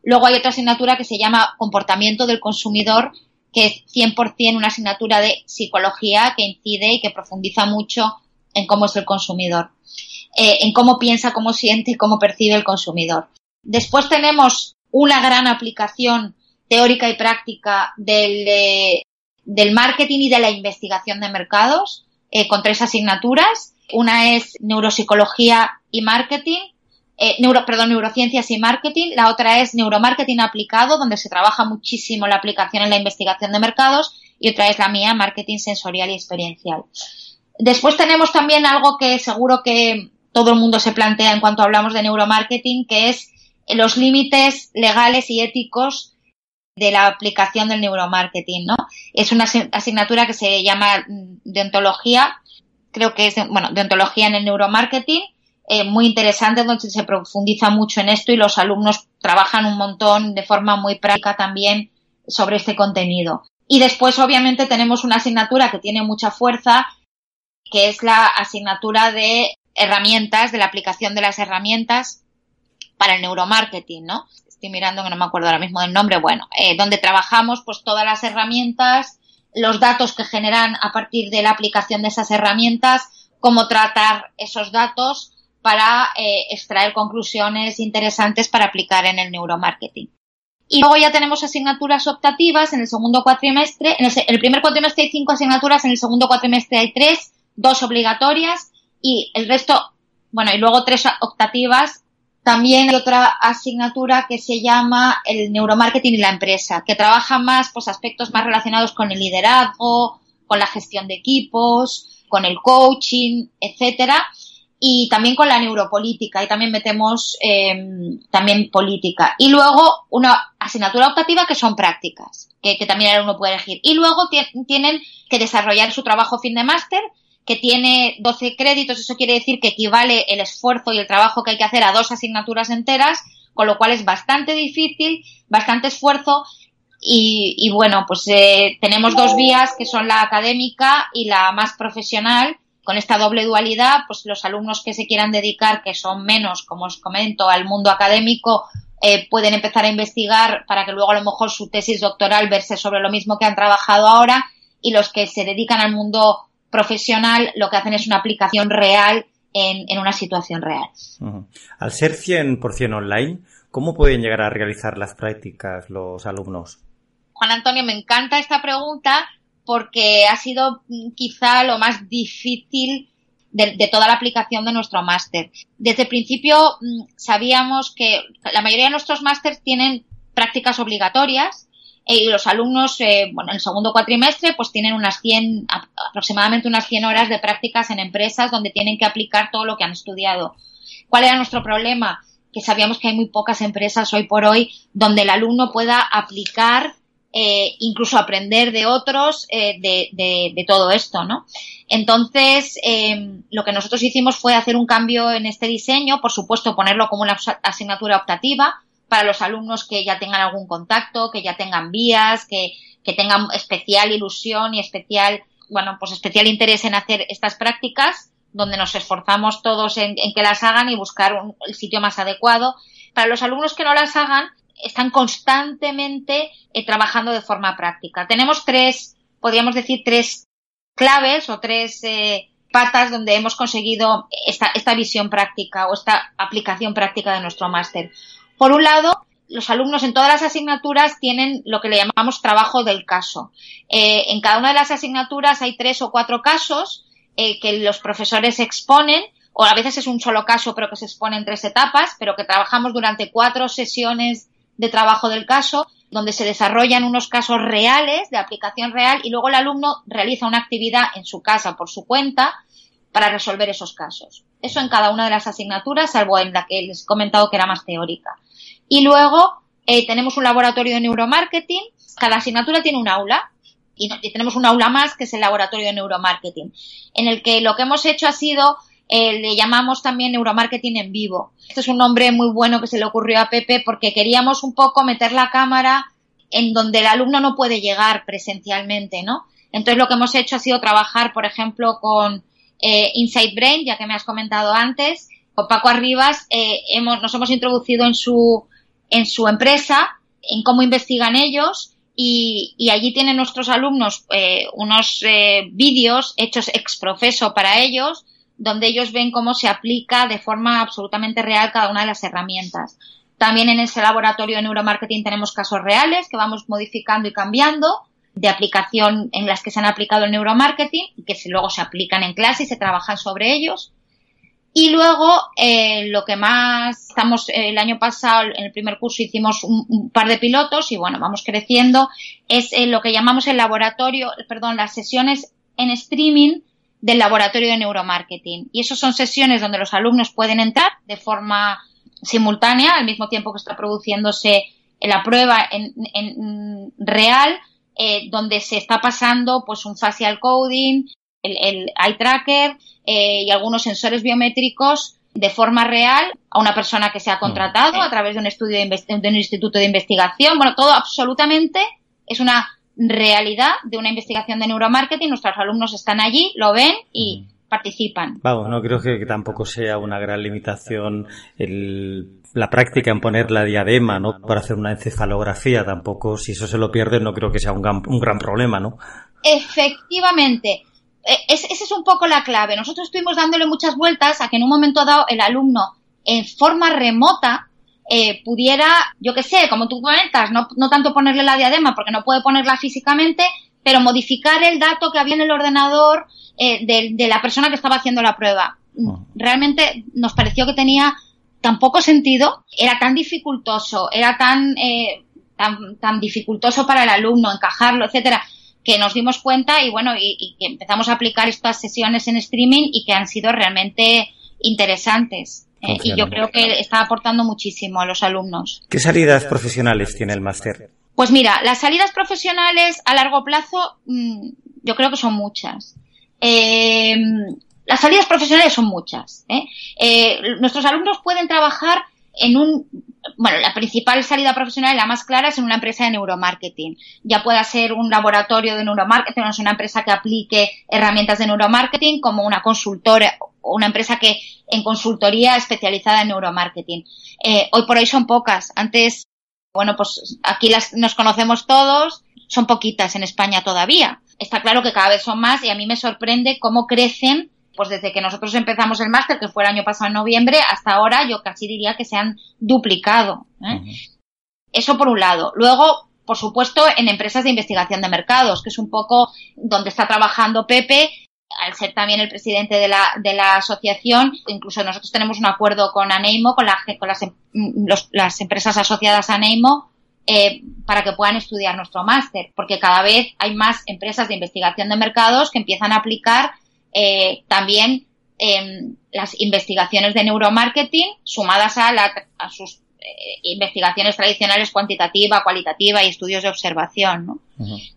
Luego hay otra asignatura que se llama Comportamiento del Consumidor, que es 100% una asignatura de psicología que incide y que profundiza mucho en cómo es el consumidor, eh, en cómo piensa, cómo siente y cómo percibe el consumidor. Después tenemos una gran aplicación teórica y práctica del, del marketing y de la investigación de mercados, eh, con tres asignaturas. Una es neuropsicología y marketing, eh, neuro, perdón, neurociencias y marketing. La otra es neuromarketing aplicado, donde se trabaja muchísimo la aplicación en la investigación de mercados. Y otra es la mía, marketing sensorial y experiencial. Después tenemos también algo que seguro que todo el mundo se plantea en cuanto hablamos de neuromarketing, que es los límites legales y éticos de la aplicación del neuromarketing, ¿no? Es una asignatura que se llama mm, deontología, creo que es, bueno, deontología en el neuromarketing, eh, muy interesante donde se profundiza mucho en esto y los alumnos trabajan un montón de forma muy práctica también sobre este contenido. Y después, obviamente, tenemos una asignatura que tiene mucha fuerza, que es la asignatura de herramientas, de la aplicación de las herramientas para el neuromarketing, ¿no? Estoy mirando que no me acuerdo ahora mismo del nombre, bueno, eh, donde trabajamos pues todas las herramientas, los datos que generan a partir de la aplicación de esas herramientas, cómo tratar esos datos para eh, extraer conclusiones interesantes para aplicar en el neuromarketing. Y luego ya tenemos asignaturas optativas en el segundo cuatrimestre. En el, primer cuatrimestre hay cinco asignaturas, en el segundo cuatrimestre hay tres, dos obligatorias y el resto, bueno, y luego tres optativas. También hay otra asignatura que se llama el neuromarketing y la empresa, que trabaja más pues aspectos más relacionados con el liderazgo, con la gestión de equipos, con el coaching, etcétera y también con la neuropolítica y también metemos eh, también política. Y luego una asignatura optativa que son prácticas, que, también uno puede elegir. Y luego tienen que desarrollar su trabajo fin de máster, que tiene 12 créditos, eso quiere decir que equivale el esfuerzo y el trabajo que hay que hacer a dos asignaturas enteras, con lo cual es bastante difícil, bastante esfuerzo y, bueno, pues eh, tenemos dos vías que son la académica y la más profesional. Con esta doble dualidad, pues los alumnos que se quieran dedicar, que son menos, como os comento, al mundo académico, eh, pueden empezar a investigar para que luego a lo mejor su tesis doctoral verse sobre lo mismo que han trabajado ahora y los que se dedican al mundo profesional lo que hacen es una aplicación real en, en una situación real. Al ser 100% online, ¿cómo pueden llegar a realizar las prácticas los alumnos? Juan Antonio, me encanta esta pregunta porque ha sido mm, quizá lo más difícil de, toda la aplicación de nuestro máster. Desde el principio mm, sabíamos que la mayoría de nuestros másters tienen prácticas obligatorias y los alumnos, eh, bueno, en el segundo cuatrimestre, pues tienen unas 100, aproximadamente unas 100 horas de prácticas en empresas donde tienen que aplicar todo lo que han estudiado. ¿Cuál era nuestro problema? Que sabíamos que hay muy pocas empresas hoy por hoy donde el alumno pueda aplicar eh, incluso aprender de otros eh, de, de, todo esto, ¿no? Entonces, eh, lo que nosotros hicimos fue hacer un cambio en este diseño, por supuesto, ponerlo como una asignatura optativa para los alumnos que ya tengan algún contacto, que ya tengan vías, que, que tengan especial ilusión y especial, bueno, pues especial interés en hacer estas prácticas, donde nos esforzamos todos en, que las hagan y buscar un, el sitio más adecuado. Para los alumnos que no las hagan, están constantemente eh, trabajando de forma práctica. Tenemos tres, podríamos decir, tres claves o tres eh, patas donde hemos conseguido esta, esta visión práctica o esta aplicación práctica de nuestro máster. Por un lado, los alumnos en todas las asignaturas tienen lo que le llamamos trabajo del caso. Eh, en cada una de las asignaturas hay tres o cuatro casos que los profesores exponen o a veces es un solo caso pero que se expone en tres etapas, pero que trabajamos durante cuatro sesiones de trabajo del caso, donde se desarrollan unos casos reales de aplicación real y luego el alumno realiza una actividad en su casa por su cuenta para resolver esos casos. Eso en cada una de las asignaturas, salvo en la que les he comentado que era más teórica. Y luego eh, tenemos un laboratorio de neuromarketing. Cada asignatura tiene un aula y, y tenemos un aula más que es el laboratorio de neuromarketing, en el que lo que hemos hecho ha sido eh, le llamamos también neuromarketing en vivo. Este es un nombre muy bueno que se le ocurrió a Pepe porque queríamos un poco meter la cámara en donde el alumno no puede llegar presencialmente, ¿no? Entonces lo que hemos hecho ha sido trabajar, por ejemplo, con eh, Inside Brain, ya que me has comentado antes, con Paco Arribas, eh, hemos, nos hemos introducido en su, en su empresa, en cómo investigan ellos, y, allí tienen nuestros alumnos eh, unos eh, vídeos hechos ex profeso para ellos, donde ellos ven cómo se aplica de forma absolutamente real cada una de las herramientas. También en ese laboratorio de neuromarketing tenemos casos reales que vamos modificando y cambiando de aplicación en las que se han aplicado el neuromarketing y que luego se aplican en clase y se trabajan sobre ellos. Y luego, eh, lo que más estamos, eh, el año pasado, en el primer curso hicimos un, par de pilotos y bueno, vamos creciendo, es eh, lo que llamamos el laboratorio, perdón, las sesiones en streaming del laboratorio de neuromarketing. Y eso son sesiones donde los alumnos pueden entrar de forma simultánea, al mismo tiempo que está produciéndose la prueba en, real, eh, donde se está pasando pues un facial coding, el, el eye tracker eh, y algunos sensores biométricos de forma real a una persona que se ha contratado a través de un estudio de, de un instituto de investigación. Bueno, todo absolutamente es una realidad de una investigación de neuromarketing. Nuestros alumnos están allí, lo ven y participan. Vamos, no creo que, tampoco sea una gran limitación el, la práctica en poner la diadema, ¿no? Para hacer una encefalografía, tampoco, si eso se lo pierde, no creo que sea un gran, un gran problema, ¿no? Efectivamente. E, esa es un poco la clave. Nosotros estuvimos dándole muchas vueltas a que en un momento dado el alumno, en forma remota, eh, pudiera, yo qué sé, como tú comentas, no, no tanto ponerle la diadema porque no puede ponerla físicamente, pero modificar el dato que había en el ordenador eh, de, la persona que estaba haciendo la prueba. Ah. Realmente nos pareció que tenía tan poco sentido, era tan dificultoso, era tan, eh, tan, tan dificultoso para el alumno encajarlo, etcétera, que nos dimos cuenta y bueno, y, que empezamos a aplicar estas sesiones en streaming y que han sido realmente interesantes. Eh, y yo creo que está aportando muchísimo a los alumnos. ¿Qué salidas profesionales tiene el máster? Pues mira, las salidas profesionales a largo plazo mm, yo creo que son muchas. Eh, las salidas profesionales son muchas. ¿eh? Eh, nuestros alumnos pueden trabajar en un, bueno, la principal salida profesional, la más clara, es en una empresa de neuromarketing. Ya pueda ser un laboratorio de neuromarketing, o una empresa que aplique herramientas de neuromarketing, como una consultora, una empresa que en consultoría especializada en neuromarketing. hoy por hoy son pocas. Antes bueno, pues aquí las, nos conocemos todos, son poquitas en España todavía. Está claro que cada vez son más y a mí me sorprende cómo crecen, pues desde que nosotros empezamos el máster, que fue el año pasado en noviembre, hasta ahora yo casi diría que se han duplicado. ¿eh? Eso por un lado. Luego, por supuesto, en empresas de investigación de mercados, que es un poco donde está trabajando Pepe al ser también el presidente de la, de la asociación, incluso nosotros tenemos un acuerdo con Aneimo, con, la, con las, em, las empresas asociadas a Aneimo, eh, para que puedan estudiar nuestro máster, porque cada vez hay más empresas de investigación de mercados que empiezan a aplicar eh, también em, las investigaciones de neuromarketing sumadas a, la, a sus eh, investigaciones tradicionales cuantitativa, cualitativa y estudios de observación. ¿no?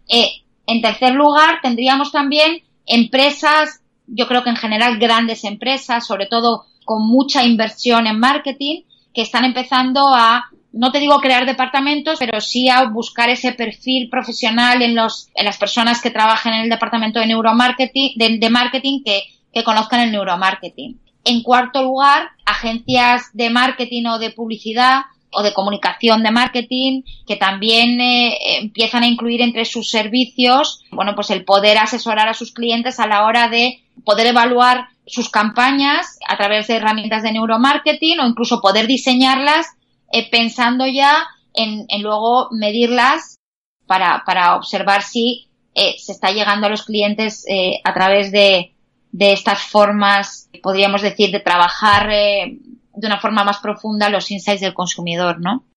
en tercer lugar, tendríamos también empresas, yo creo que en general grandes empresas, sobre todo con mucha inversión en marketing, que están empezando a, no te digo crear departamentos, pero sí a buscar ese perfil profesional en, los, en las personas que trabajan en el departamento de neuromarketing, de, marketing que, que conozcan el neuromarketing. En cuarto lugar, agencias de marketing o de publicidad o de comunicación de marketing que también eh, empiezan a incluir entre sus servicios, bueno, pues el poder asesorar a sus clientes a la hora de poder evaluar sus campañas a través de herramientas de neuromarketing o incluso poder diseñarlas eh, pensando ya en, luego medirlas para, para observar si eh, se está llegando a los clientes a través de, de estas formas, podríamos decir, de trabajar de una forma más profunda los insights del consumidor, ¿no?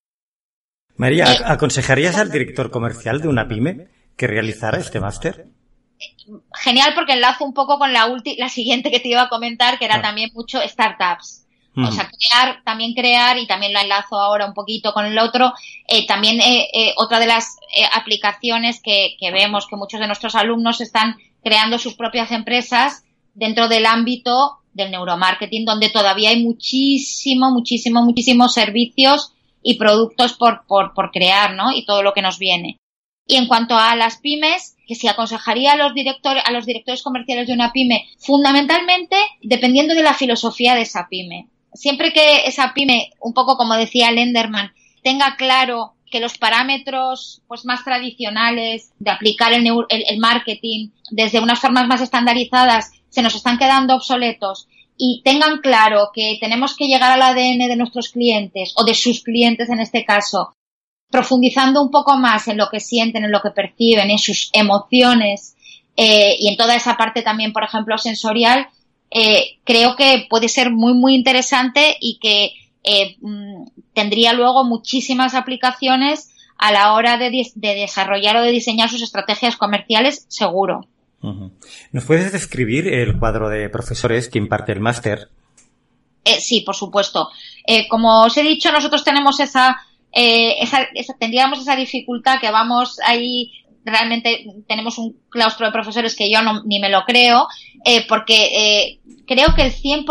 María, eh, ¿aconsejarías al director comercial de una pyme que realizara este máster? Genial porque enlazo un poco con la, la siguiente que te iba a comentar, que era ah. también mucho startups. O sea, crear, también crear, y también lo enlazo ahora un poquito con el otro, eh, también eh, otra de las aplicaciones que, que, vemos que muchos de nuestros alumnos están creando sus propias empresas dentro del ámbito del neuromarketing, donde todavía hay muchísimo, muchísimo, muchísimos servicios y productos por, por, por crear, ¿no? Y todo lo que nos viene. Y en cuanto a las pymes, que si aconsejaría a los directores, a los directores comerciales de una pyme, fundamentalmente dependiendo de la filosofía de esa pyme. Siempre que esa pyme, un poco como decía Lenderman, tenga claro que los parámetros pues más tradicionales de aplicar el, el, el marketing desde unas formas más estandarizadas se nos están quedando obsoletos y tengan claro que tenemos que llegar al ADN de nuestros clientes o de sus clientes en este caso, profundizando un poco más en lo que sienten, en lo que perciben, en sus emociones eh, y en toda esa parte también, por ejemplo, sensorial, eh, creo que puede ser muy, muy interesante y que eh, mm, tendría luego muchísimas aplicaciones a la hora de, de desarrollar o de diseñar sus estrategias comerciales, seguro. ¿Nos puedes describir el cuadro de profesores que imparte el máster? Eh, sí, por supuesto. Eh, como os he dicho, nosotros tenemos esa eh, esa, tendríamos esa dificultad que vamos ahí realmente tenemos un claustro de profesores que yo no, ni me lo creo, eh, porque eh, creo que el 100%,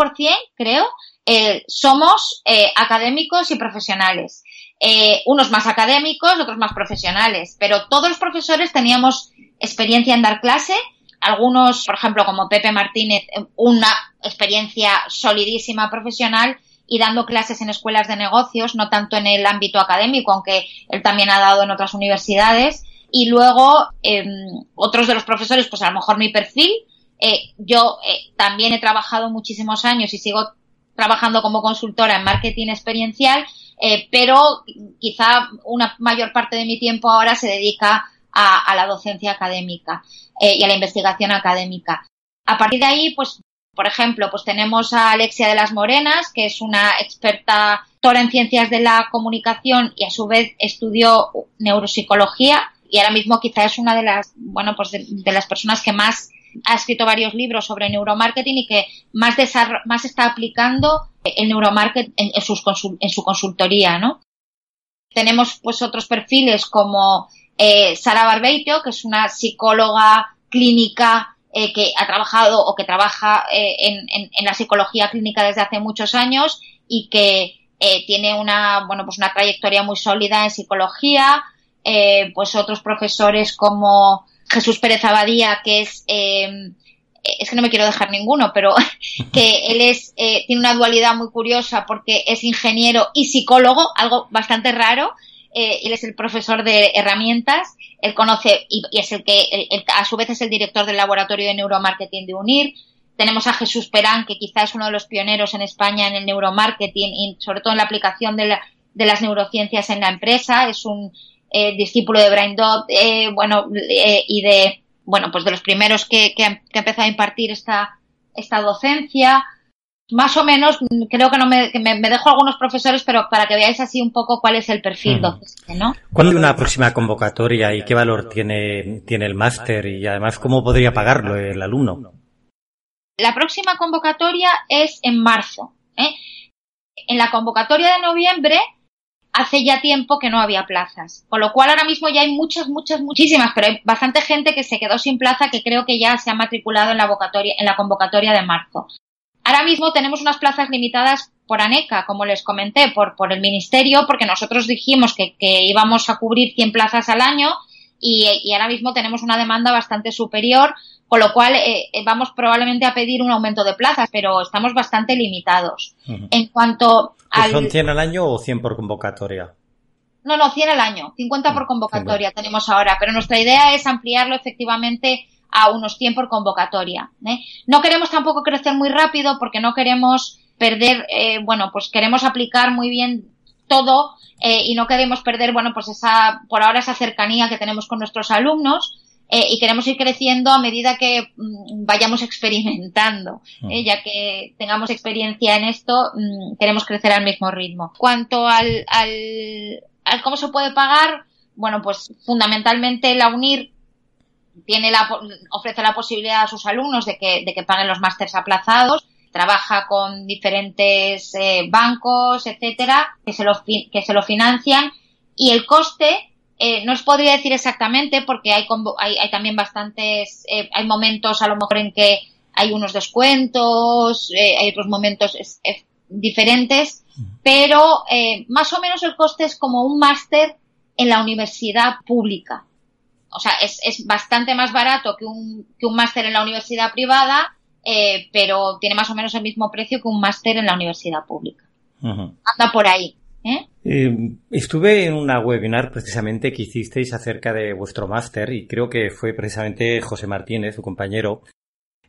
creo, eh, somos eh, académicos y profesionales. Eh, unos más académicos, otros más profesionales, pero todos los profesores teníamos experiencia en dar clase, algunos, por ejemplo, como Pepe Martínez, una experiencia solidísima profesional y dando clases en escuelas de negocios, no tanto en el ámbito académico, aunque él también ha dado en otras universidades. Y luego, eh, otros de los profesores, pues a lo mejor mi perfil. Eh, yo eh, también he trabajado muchísimos años y sigo trabajando como consultora en marketing experiencial, eh, pero quizá una mayor parte de mi tiempo ahora se dedica a, a la docencia académica y a la investigación académica. A partir de ahí, pues, por ejemplo, pues tenemos a Alexia de las Morenas, que es una experta en ciencias de la comunicación y a su vez estudió neuropsicología y ahora mismo quizá es una de las, bueno, pues de, las personas que más ha escrito varios libros sobre neuromarketing y que más, más está aplicando el neuromarketing en, su consultoría, ¿no? Tenemos pues otros perfiles como eh, Sara Barbeito, que es una psicóloga clínica eh, que ha trabajado o que trabaja eh, en, en, en, la psicología clínica desde hace muchos años y que eh, tiene una, bueno, pues una trayectoria muy sólida en psicología, eh, pues otros profesores como Jesús Pérez Abadía, que es, eh, es que no me quiero dejar ninguno, pero que él es, eh, tiene una dualidad muy curiosa porque es ingeniero y psicólogo, algo bastante raro. Eh, él es el profesor de herramientas, él conoce y, es el que, a su vez es el director del laboratorio de neuromarketing de UNIR. Tenemos a Jesús Perán, que quizá es uno de los pioneros en España en el neuromarketing y sobre todo en la aplicación de, la, de las neurociencias en la empresa. Es un, eh, discípulo de Brian Dodd, eh, bueno, eh, y de, bueno, pues de los primeros que, que, que empezó a impartir esta, esta docencia. Más o menos, creo que no me, que me, me, dejo algunos profesores, pero para que veáis así un poco cuál es el perfil mm. docente, ¿no? ¿Cuándo hay una próxima convocatoria y qué valor tiene, tiene el máster y además cómo podría pagarlo el alumno? La próxima convocatoria es en marzo. ¿eh? En la convocatoria de noviembre hace ya tiempo que no había plazas. Con lo cual ahora mismo ya hay muchas, muchas, muchísimas, pero hay bastante gente que se quedó sin plaza que creo que ya se ha matriculado en la, en la convocatoria de marzo. Ahora mismo tenemos unas plazas limitadas por ANECA, como les comenté, por, por el Ministerio, porque nosotros dijimos que, que íbamos a cubrir 100 plazas al año y, y, ahora mismo tenemos una demanda bastante superior, con lo cual eh, vamos probablemente a pedir un aumento de plazas, pero estamos bastante limitados. Uh -huh. En cuanto al... ¿Son 100 al año o 100 por convocatoria? No, no, 100 al año, 50 por convocatoria 50. tenemos ahora, pero nuestra idea es ampliarlo efectivamente a unos 100 por convocatoria. ¿eh? No queremos tampoco crecer muy rápido porque no queremos perder, eh, bueno, pues queremos aplicar muy bien todo eh, y no queremos perder, bueno, pues esa, por ahora esa cercanía que tenemos con nuestros alumnos. Eh, y queremos ir creciendo a medida que mm, vayamos experimentando, ¿eh? ya que tengamos experiencia en esto, mm, queremos crecer al mismo ritmo. Cuanto al, al, al, cómo se puede pagar, bueno, pues fundamentalmente la UNIR tiene la, ofrece la posibilidad a sus alumnos de que, de que paguen los másters aplazados, trabaja con diferentes eh, bancos, etcétera, que se lo, que se lo financian y el coste eh, no os podría decir exactamente porque hay, hay, hay también bastantes, eh, hay momentos a lo mejor en que hay unos descuentos, eh, hay otros momentos es, es diferentes, pero eh, más o menos el coste es como un máster en la universidad pública. O sea, es, es bastante más barato que un, que un máster en la universidad privada, eh, pero tiene más o menos el mismo precio que un máster en la universidad pública. Uh -huh. Anda por ahí. ¿Eh? Eh, estuve en una webinar precisamente que hicisteis acerca de vuestro máster y creo que fue precisamente José Martínez, su compañero,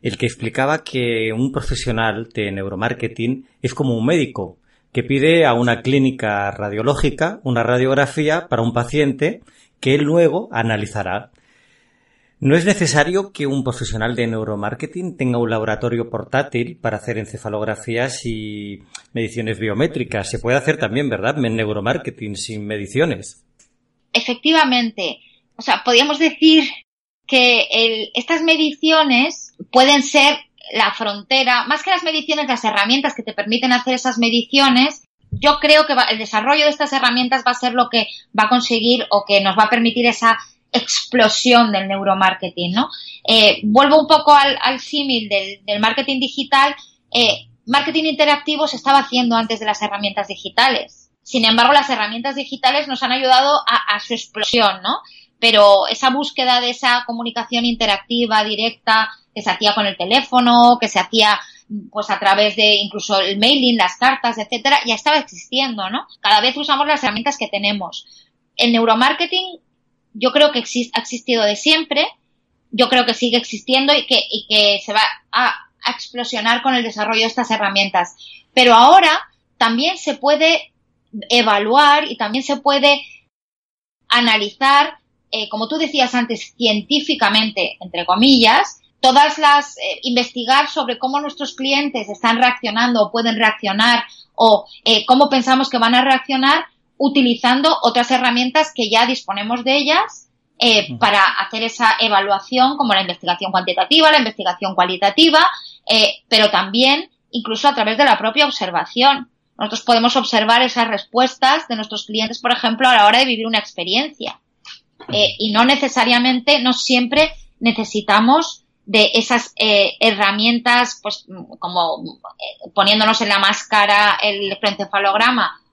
el que explicaba que un profesional de neuromarketing es como un médico que pide a una clínica radiológica una radiografía para un paciente que él luego analizará. No es necesario que un profesional de neuromarketing tenga un laboratorio portátil para hacer encefalografías y mediciones biométricas. Se puede hacer también, ¿verdad? En neuromarketing sin mediciones. Efectivamente. O sea, podríamos decir que estas mediciones pueden ser la frontera, más que las mediciones, las herramientas que te permiten hacer esas mediciones, yo creo que el desarrollo de estas herramientas va a ser lo que va a conseguir o que nos va a permitir esa explosión del neuromarketing, ¿no? Eh, vuelvo un poco al, símil del, marketing digital. Eh, marketing interactivo se estaba haciendo antes de las herramientas digitales. Sin embargo, las herramientas digitales nos han ayudado a, a su explosión, ¿no? Pero esa búsqueda de esa comunicación interactiva, directa, que se hacía con el teléfono, que se hacía pues a través de incluso el mailing, las cartas, etcétera, ya estaba existiendo, ¿no? Cada vez usamos las herramientas que tenemos. El neuromarketing yo creo que ha existido de siempre, yo creo que sigue existiendo y que, y que se va a, a explosionar con el desarrollo de estas herramientas. Pero ahora también se puede evaluar y también se puede analizar, eh, como tú decías antes, científicamente, entre comillas, todas las eh, investigar sobre cómo nuestros clientes están reaccionando o pueden reaccionar o eh, cómo pensamos que van a reaccionar utilizando otras herramientas que ya disponemos de ellas eh, para hacer esa evaluación como la investigación cuantitativa, la investigación cualitativa, pero también incluso a través de la propia observación. Nosotros podemos observar esas respuestas de nuestros clientes, por ejemplo, a la hora de vivir una experiencia. y no necesariamente, no siempre necesitamos de esas eh, herramientas, pues como eh, poniéndonos en la máscara el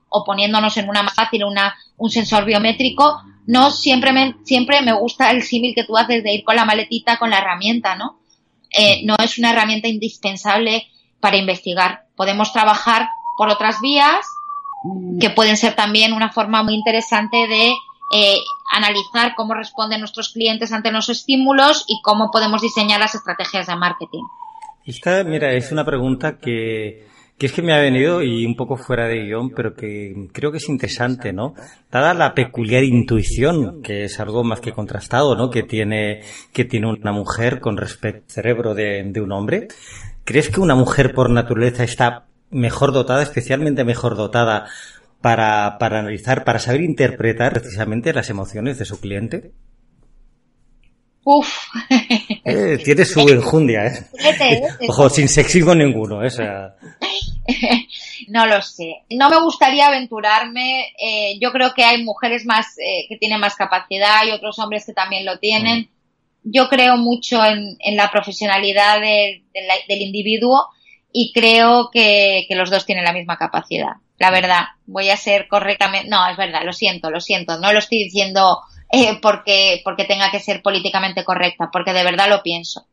o poniéndonos en una más fácil una, un sensor biométrico, no siempre me, siempre me gusta el símil que tú haces de ir con la maletita con la herramienta, ¿no? Eh, no es una herramienta indispensable para investigar. Podemos trabajar por otras vías que pueden ser también una forma muy interesante de eh, analizar cómo responden nuestros clientes ante los estímulos y cómo podemos diseñar las estrategias de marketing. Esta, mira, es una pregunta que, que es que me ha venido y un poco fuera de guion, pero que creo que es interesante, ¿no? Dada la peculiar intuición, que es algo más que contrastado, ¿no? Que tiene, que tiene una mujer con respecto al cerebro de, de un hombre. ¿Crees que una mujer por naturaleza está mejor dotada, especialmente mejor dotada para, para analizar, para saber interpretar precisamente las emociones de su cliente? Uf. Eh, tiene su enjundia, ¿eh? Ojo, sin sexismo ninguno, ¿eh? no lo sé. No me gustaría aventurarme. Eh, yo creo que hay mujeres más eh, que tienen más capacidad y otros hombres que también lo tienen. Mm. Yo creo mucho en, en la profesionalidad de, del individuo y creo que, que los dos tienen la misma capacidad la verdad. Voy a ser correctamente. No, es verdad, lo siento, lo siento. No lo estoy diciendo eh, porque, porque tenga que ser políticamente correcta, porque de verdad lo pienso.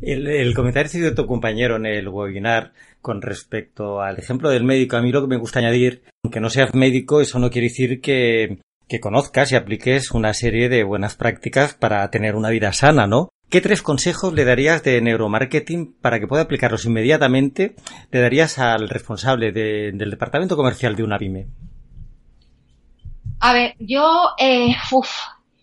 el, el, comentario de tu compañero en el webinar con respecto al ejemplo del médico, a mí lo que me gusta añadir, aunque no seas médico, eso no quiere decir que, que conozcas y apliques una serie de buenas prácticas para tener una vida sana, ¿no? ¿Qué tres consejos le darías de neuromarketing para que pueda aplicarlos inmediatamente? Le darías al responsable del departamento comercial de una pyme. A ver, yo, eh,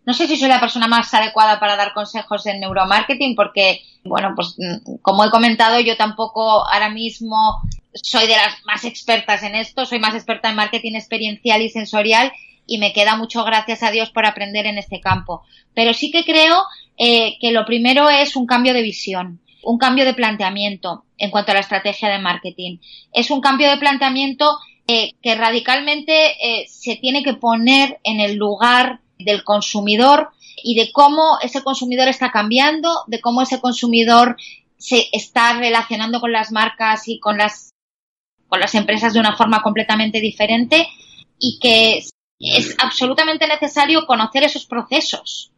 no sé si soy la persona más adecuada para dar consejos en neuromarketing porque, bueno, pues mm, como he comentado, yo tampoco ahora mismo soy de las más expertas en esto, soy más experta en marketing experiencial y sensorial y me queda mucho, gracias a Dios, por aprender en este campo. Pero sí que creo eh, que lo primero es un cambio de visión, un cambio de planteamiento en cuanto a la estrategia de marketing. Es un cambio de planteamiento eh, que radicalmente eh, se tiene que poner en el lugar del consumidor y de cómo ese consumidor está cambiando, de cómo ese consumidor se está relacionando con las marcas y con las con las empresas de una forma completamente diferente y que es absolutamente necesario conocer esos procesos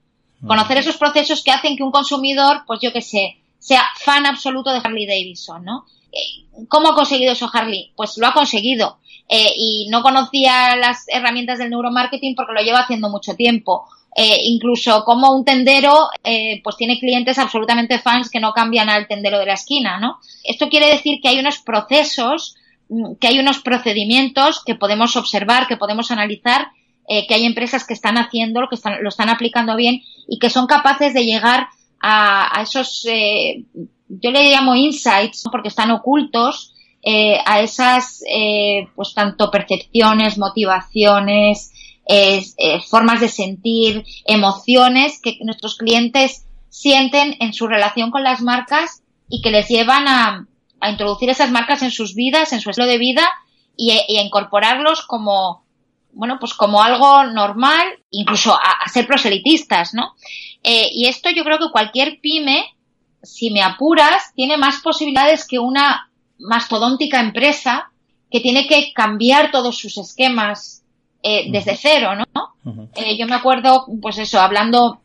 Conocer esos procesos que hacen que un consumidor, pues yo que sé, sea fan absoluto de Harley Davidson, ¿no? Eh, ¿Cómo ha conseguido eso Harley? Pues lo ha conseguido. Eh, y no conocía las herramientas del neuromarketing porque lo lleva haciendo mucho tiempo. Eh, incluso como un tendero, eh, pues tiene clientes absolutamente fans que no cambian al tendero de la esquina, ¿no? Esto quiere decir que hay unos procesos, mm, que hay unos procedimientos que podemos observar, que podemos analizar eh, que hay empresas que están haciendo, que están, lo están aplicando bien y que son capaces de llegar a, a esos, eh, yo le llamo insights, porque están ocultos, eh, a esas, eh, pues tanto percepciones, motivaciones, eh, formas de sentir, emociones que nuestros clientes sienten en su relación con las marcas y que les llevan a, a introducir esas marcas en sus vidas, en su estilo de vida y, a incorporarlos como, bueno, pues como algo normal, incluso a, ser proselitistas, ¿no? Eh, y esto yo creo que cualquier pyme, si me apuras, tiene más posibilidades que una mastodóntica empresa que tiene que cambiar todos sus esquemas eh, desde cero, ¿no? Eh, yo me acuerdo, pues eso, hablando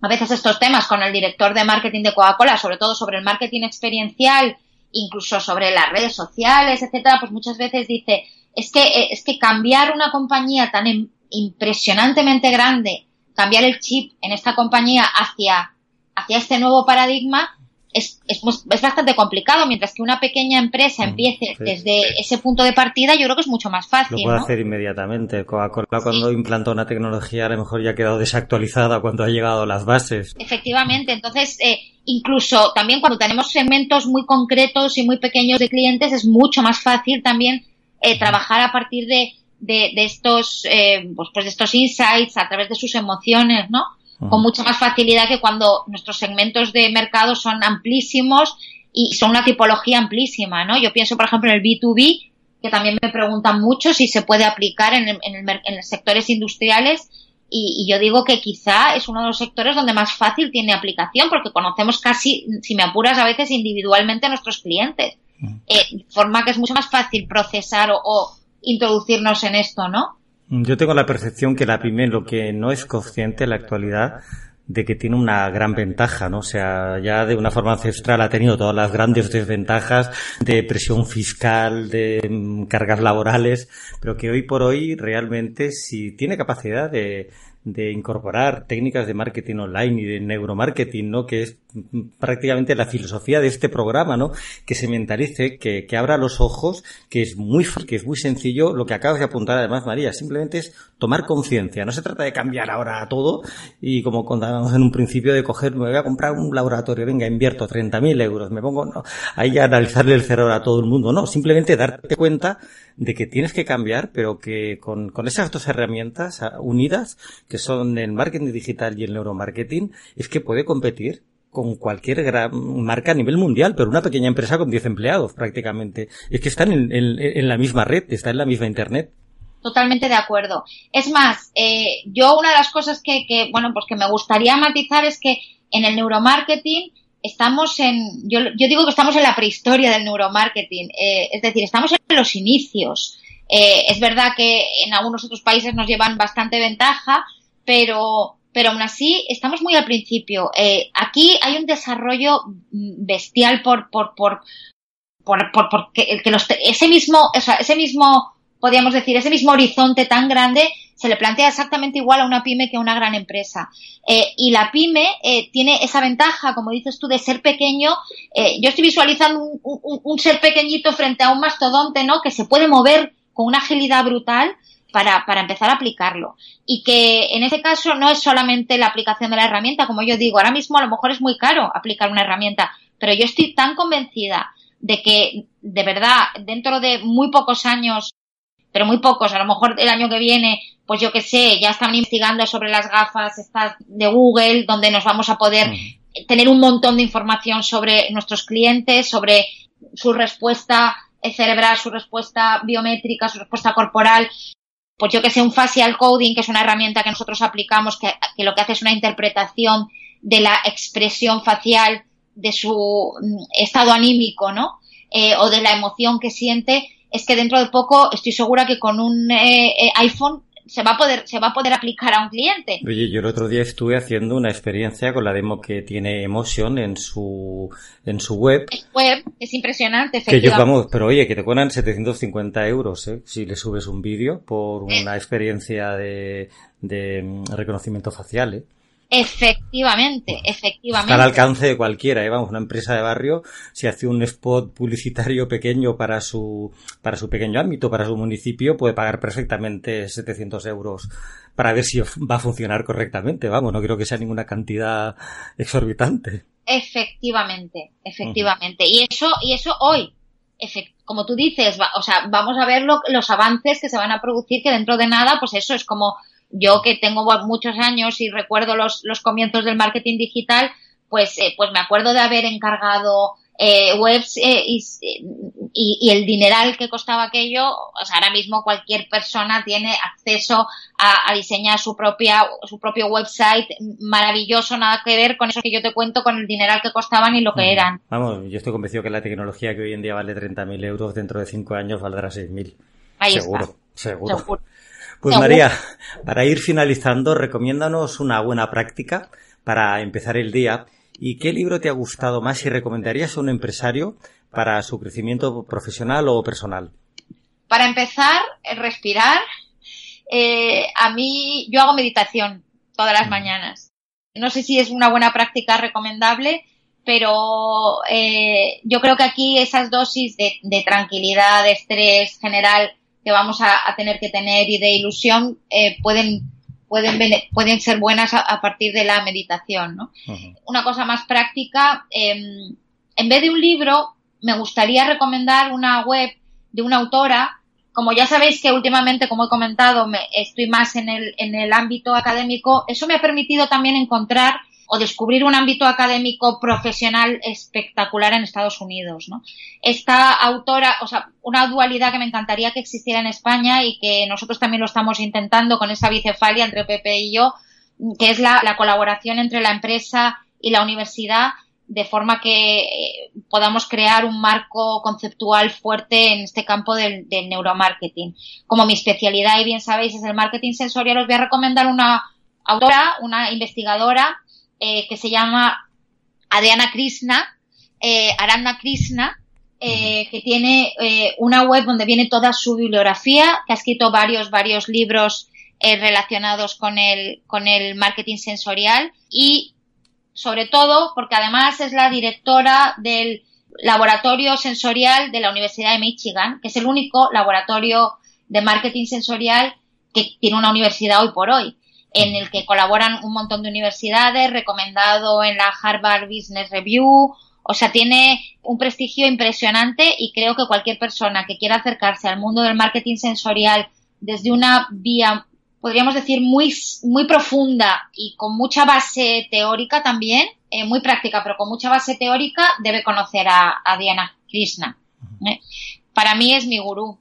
a veces estos temas con el director de marketing de Coca-Cola, sobre todo sobre el marketing experiencial, incluso sobre las redes sociales, etcétera, pues muchas veces dice, es que, eh, es que cambiar una compañía tan impresionantemente grande, cambiar el chip en esta compañía hacia, hacia este nuevo paradigma, es, es, es, bastante complicado, mientras que una pequeña empresa mm, empiece desde ese punto de partida, yo creo que es mucho más fácil. Lo puede hacer inmediatamente. Coca-Cola cuando implantó una tecnología a lo mejor ya ha quedado desactualizada cuando ha llegado a las bases. Efectivamente, entonces eh, incluso también cuando tenemos segmentos muy concretos y muy pequeños de clientes es mucho más fácil también eh, trabajar a partir de, de, de estos eh, pues, pues de estos insights a través de sus emociones, ¿no? Con mucha más facilidad que cuando nuestros segmentos de mercado son amplísimos y son una tipología amplísima, ¿no? Yo pienso, por ejemplo, en el B2B, que también me preguntan mucho si se puede aplicar en, el, en, el, en los sectores industriales y, y, yo digo que quizá es uno de los sectores donde más fácil tiene aplicación porque conocemos casi, si me apuras, a veces individualmente a nuestros clientes. Eh, forma que es mucho más fácil procesar o, o introducirnos en esto, ¿no? Yo tengo la percepción que la PYME lo que no es consciente en la actualidad de que tiene una gran ventaja, ¿no? O sea, ya de una forma ancestral ha tenido todas las grandes desventajas de presión fiscal, de mm, cargas laborales, pero que hoy por hoy realmente si tiene capacidad de, de incorporar técnicas de marketing online y de neuromarketing, ¿no? Que es prácticamente la filosofía de este programa, ¿no? Que se mentalice, que, que abra los ojos, que es muy, que es muy sencillo. Lo que acabas de apuntar además, María, simplemente es tomar conciencia. No se trata de cambiar ahora todo y como contábamos en un principio de coger, me voy a comprar un laboratorio, venga, invierto 30.000 euros, me pongo no, ahí a analizarle el cerebro a todo el mundo. No, simplemente darte cuenta de que tienes que cambiar, pero que con, con esas dos herramientas unidas, que son el marketing digital y el neuromarketing, es que puede competir con cualquier gran marca a nivel mundial, pero una pequeña empresa con 10 empleados prácticamente. Es que están en, en, en la misma red, está en la misma Internet. Totalmente de acuerdo. Es más, eh, yo una de las cosas que, que, bueno, pues que me gustaría matizar es que en el neuromarketing estamos en, yo, yo digo que estamos en la prehistoria del neuromarketing, eh, es decir, estamos en los inicios. Eh, es verdad que en algunos otros países nos llevan bastante ventaja, pero, pero aún así estamos muy al principio. Aquí hay un desarrollo bestial por, por, por, por, por, por que, que los, ese mismo, o sea, ese mismo podríamos decir, ese mismo horizonte tan grande se le plantea exactamente igual a una pyme que a una gran empresa. Eh, y la pyme eh, tiene esa ventaja, como dices tú, de ser pequeño. Eh, yo estoy visualizando un, un, un, ser pequeñito frente a un mastodonte, ¿no? Que se puede mover con una agilidad brutal para, para empezar a aplicarlo. Y que en ese caso no es solamente la aplicación de la herramienta, como yo digo, ahora mismo a lo mejor es muy caro aplicar una herramienta, pero yo estoy tan convencida de que de verdad dentro de muy pocos años pero muy pocos. A lo mejor el año que viene, pues yo qué sé, ya están investigando sobre las gafas estas de Google, donde nos vamos a poder tener un montón de información sobre nuestros clientes, sobre su respuesta cerebral, su respuesta biométrica, su respuesta corporal. Pues yo que sé, un facial coding, que es una herramienta que nosotros aplicamos, que, que lo que hace es una interpretación de la expresión facial de su mm, estado anímico, ¿no? Eh, o de la emoción que siente, es que dentro de poco estoy segura que con un eh, eh, iPhone se va a poder se va a poder aplicar a un cliente. Oye, yo el otro día estuve haciendo una experiencia con la demo que tiene Emotion en su en su web. Es web, es impresionante, Que yo, vamos, pero oye, que te cobran 750 euros, ¿eh? Si le subes un vídeo por eh. una experiencia de, de mm, reconocimiento facial, ¿eh? Efectivamente, efectivamente. Está al alcance de cualquiera, ¿eh? vamos, una empresa de barrio, si hace un spot publicitario pequeño para su, para su pequeño ámbito, para su municipio, puede pagar perfectamente 700 euros para ver si va a funcionar correctamente, vamos, no creo que sea ninguna cantidad exorbitante. Efectivamente, efectivamente. Y eso, y eso hoy, como tú dices, va, o sea, vamos a ver lo, los avances que se van a producir que dentro de nada, pues eso es como yo que tengo muchos años y recuerdo los, los comienzos del marketing digital, pues, eh, pues me acuerdo de haber encargado eh, webs eh, y, y, el dineral que costaba aquello, o sea, ahora mismo cualquier persona tiene acceso a, diseñar su propia su propio website maravilloso, nada que ver con eso que yo te cuento, con el dineral que costaban y lo que eran. Vamos, yo estoy convencido que la tecnología que hoy en día vale 30.000 euros, dentro de 5 años valdrá 6.000. seguro, seguro. Pues María, para ir finalizando, recomiéndanos una buena práctica para empezar el día ¿Y qué libro te ha gustado más y recomendarías a un empresario para su crecimiento profesional o personal? Para empezar, respirar. Eh, a mí, yo hago meditación todas las mañanas. No sé si es una buena práctica recomendable, pero eh, yo creo que aquí esas dosis de, tranquilidad, de estrés general que vamos a, tener que tener y de ilusión eh, pueden pueden, pueden ser buenas a, partir de la meditación. ¿no? Una cosa más práctica, em, en vez de un libro, me gustaría recomendar una web de una autora. Como ya sabéis que últimamente, como he comentado, me, estoy más en el, en el ámbito académico, eso me ha permitido también encontrar o descubrir un ámbito académico profesional espectacular en Estados Unidos, ¿no? Esta autora, o sea, una dualidad que me encantaría que existiera en España y que nosotros también lo estamos intentando con esa bicefalia entre Pepe y yo, que es la, colaboración entre la empresa y la universidad de forma que eh, podamos crear un marco conceptual fuerte en este campo del, del, neuromarketing. Como mi especialidad, y bien sabéis, es el marketing sensorial, os voy a recomendar una autora, una investigadora eh, que se llama Adriana Krishna, eh, Aranda Krishna, eh, que tiene eh, una web donde viene toda su bibliografía, que ha escrito varios, varios libros relacionados con el, con el marketing sensorial y sobre todo porque además es la directora del laboratorio sensorial de la Universidad de Michigan, que es el único laboratorio de marketing sensorial que tiene una universidad hoy por hoy en el que colaboran un montón de universidades, recomendado en la Harvard Business Review, o sea, tiene un prestigio impresionante y creo que cualquier persona que quiera acercarse al mundo del marketing sensorial desde una vía, podríamos decir, muy, muy profunda y con mucha base teórica también, eh, muy práctica, pero con mucha base teórica, debe conocer a, Diana Krishna. ¿eh? Para mí es mi gurú.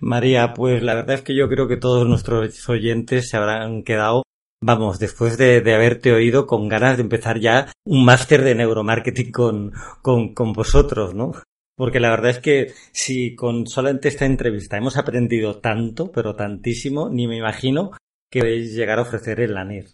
María, pues la verdad es que yo creo que todos nuestros oyentes se habrán quedado, vamos, después de, haberte oído con ganas de empezar ya un máster de neuromarketing con, con, vosotros, ¿no? Porque la verdad es que si con solamente esta entrevista hemos aprendido tanto, pero tantísimo, ni me imagino que vais llegar a ofrecer el LANIR.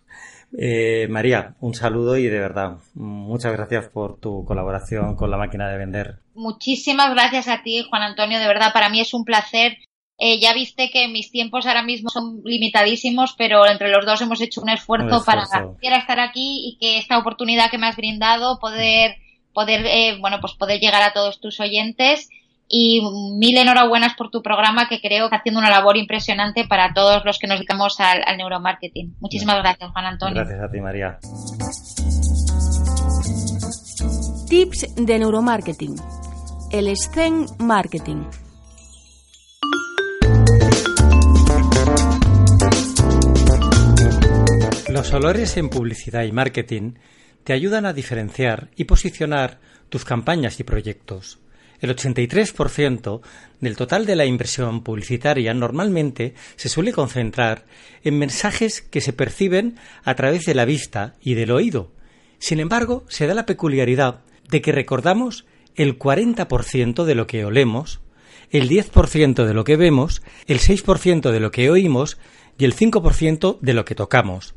Eh, María, un saludo y de verdad, muchas gracias por tu colaboración con la máquina de vender. Muchísimas gracias a ti, Juan Antonio, de verdad, para mí es un placer. Eh, ya viste que mis tiempos ahora mismo son limitadísimos, pero entre los dos hemos hecho un esfuerzo, para estar aquí y que esta oportunidad que me has brindado, poder, poder, eh, bueno, pues poder llegar a todos tus oyentes y mil enhorabuenas por tu programa que creo que está haciendo una labor impresionante para todos los que nos dedicamos al, neuromarketing. Muchísimas gracias, Juan Antonio. Gracias a ti, María. Tips de neuromarketing. El Scen Marketing. Los olores en publicidad y marketing te ayudan a diferenciar y posicionar tus campañas y proyectos. El 83% del total de la inversión publicitaria normalmente se suele concentrar en mensajes que se perciben a través de la vista y del oído. Sin embargo, se da la peculiaridad de que recordamos el 40% de lo que olemos, el 10% de lo que vemos, el 6% de lo que oímos y el 5% de lo que tocamos.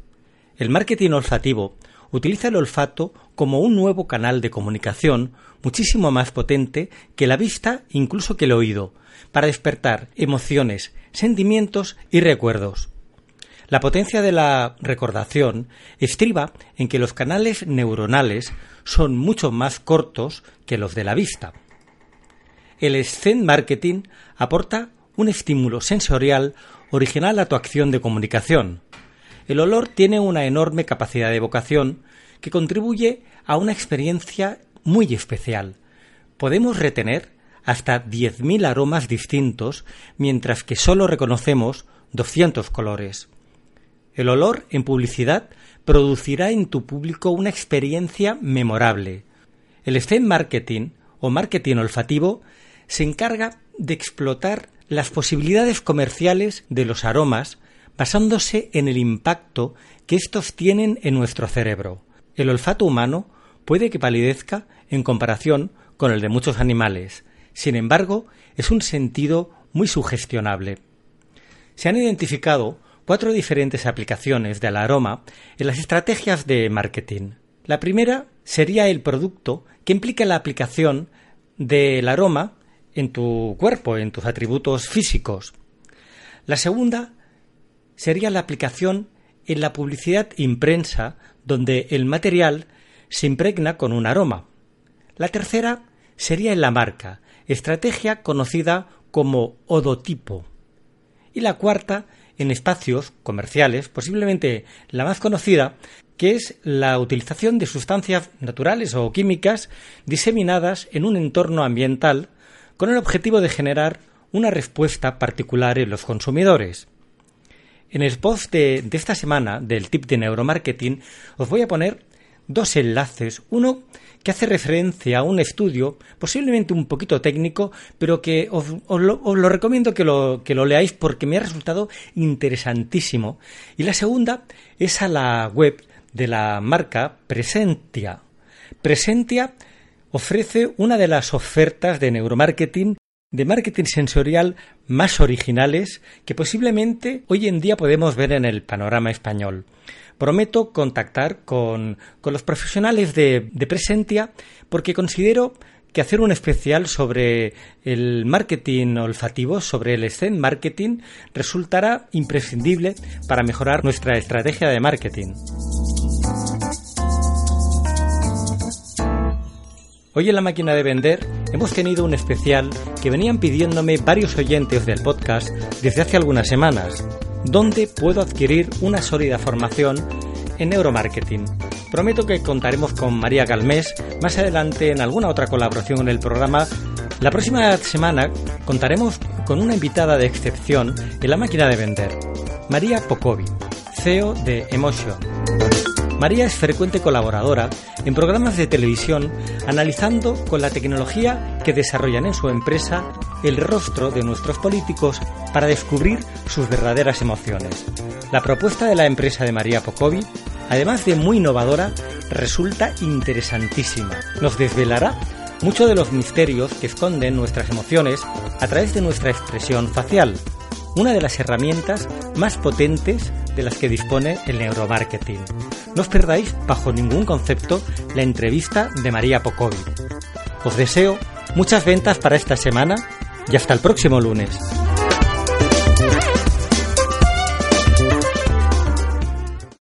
El marketing olfativo utiliza el olfato como un nuevo canal de comunicación muchísimo más potente que la vista, incluso que el oído, para despertar emociones, sentimientos y recuerdos. La potencia de la recordación estriba en que los canales neuronales son mucho más cortos que los de la vista. El Scent Marketing aporta un estímulo sensorial original a tu acción de comunicación, el olor tiene una enorme capacidad de evocación que contribuye a una experiencia muy especial. Podemos retener hasta 10.000 aromas distintos, mientras que solo reconocemos 200 colores. El olor en publicidad producirá en tu público una experiencia memorable. El scent marketing o marketing olfativo se encarga de explotar las posibilidades comerciales de los aromas basándose en el impacto que estos tienen en nuestro cerebro. El olfato humano puede que palidezca en comparación con el de muchos animales. Sin embargo, es un sentido muy sugestionable. Se han identificado cuatro diferentes aplicaciones del aroma en las estrategias de marketing. La primera sería el producto que implica la aplicación del aroma en tu cuerpo, en tus atributos físicos. La segunda sería la aplicación en la publicidad impresa, donde el material se impregna con un aroma. La tercera sería en la marca, estrategia conocida como odotipo. Y la cuarta en espacios comerciales, posiblemente la más conocida, que es la utilización de sustancias naturales o químicas diseminadas en un entorno ambiental con el objetivo de generar una respuesta particular en los consumidores. En el post de, esta semana del tip de neuromarketing os voy a poner dos enlaces. Uno que hace referencia a un estudio, posiblemente un poquito técnico, pero que os, lo, recomiendo que lo, que lo leáis porque me ha resultado interesantísimo. Y la segunda es a la web de la marca Presentia. Presentia ofrece una de las ofertas de neuromarketing de marketing sensorial más originales que posiblemente hoy en día podemos ver en el panorama español. Prometo contactar con, los profesionales de, Presentia porque considero que hacer un especial sobre el marketing olfativo, sobre el scent marketing, resultará imprescindible para mejorar nuestra estrategia de marketing. Hoy en la máquina de vender hemos tenido un especial que venían pidiéndome varios oyentes del podcast desde hace algunas semanas, donde puedo adquirir una sólida formación en neuromarketing. Prometo que contaremos con María Galmés más adelante en alguna otra colaboración en el programa. La próxima semana contaremos con una invitada de excepción en la máquina de vender, María Pocovi, CEO de Emotion. María es frecuente colaboradora en programas de televisión analizando con la tecnología que desarrollan en su empresa el rostro de nuestros políticos para descubrir sus verdaderas emociones. La propuesta de la empresa de María Pocovi, además de muy innovadora, resulta interesantísima. Nos desvelará muchos de los misterios que esconden nuestras emociones a través de nuestra expresión facial, una de las herramientas más potentes de las que dispone el neuromarketing. No os perdáis bajo ningún concepto la entrevista de María Pocovi. Os deseo muchas ventas para esta semana y hasta el próximo lunes.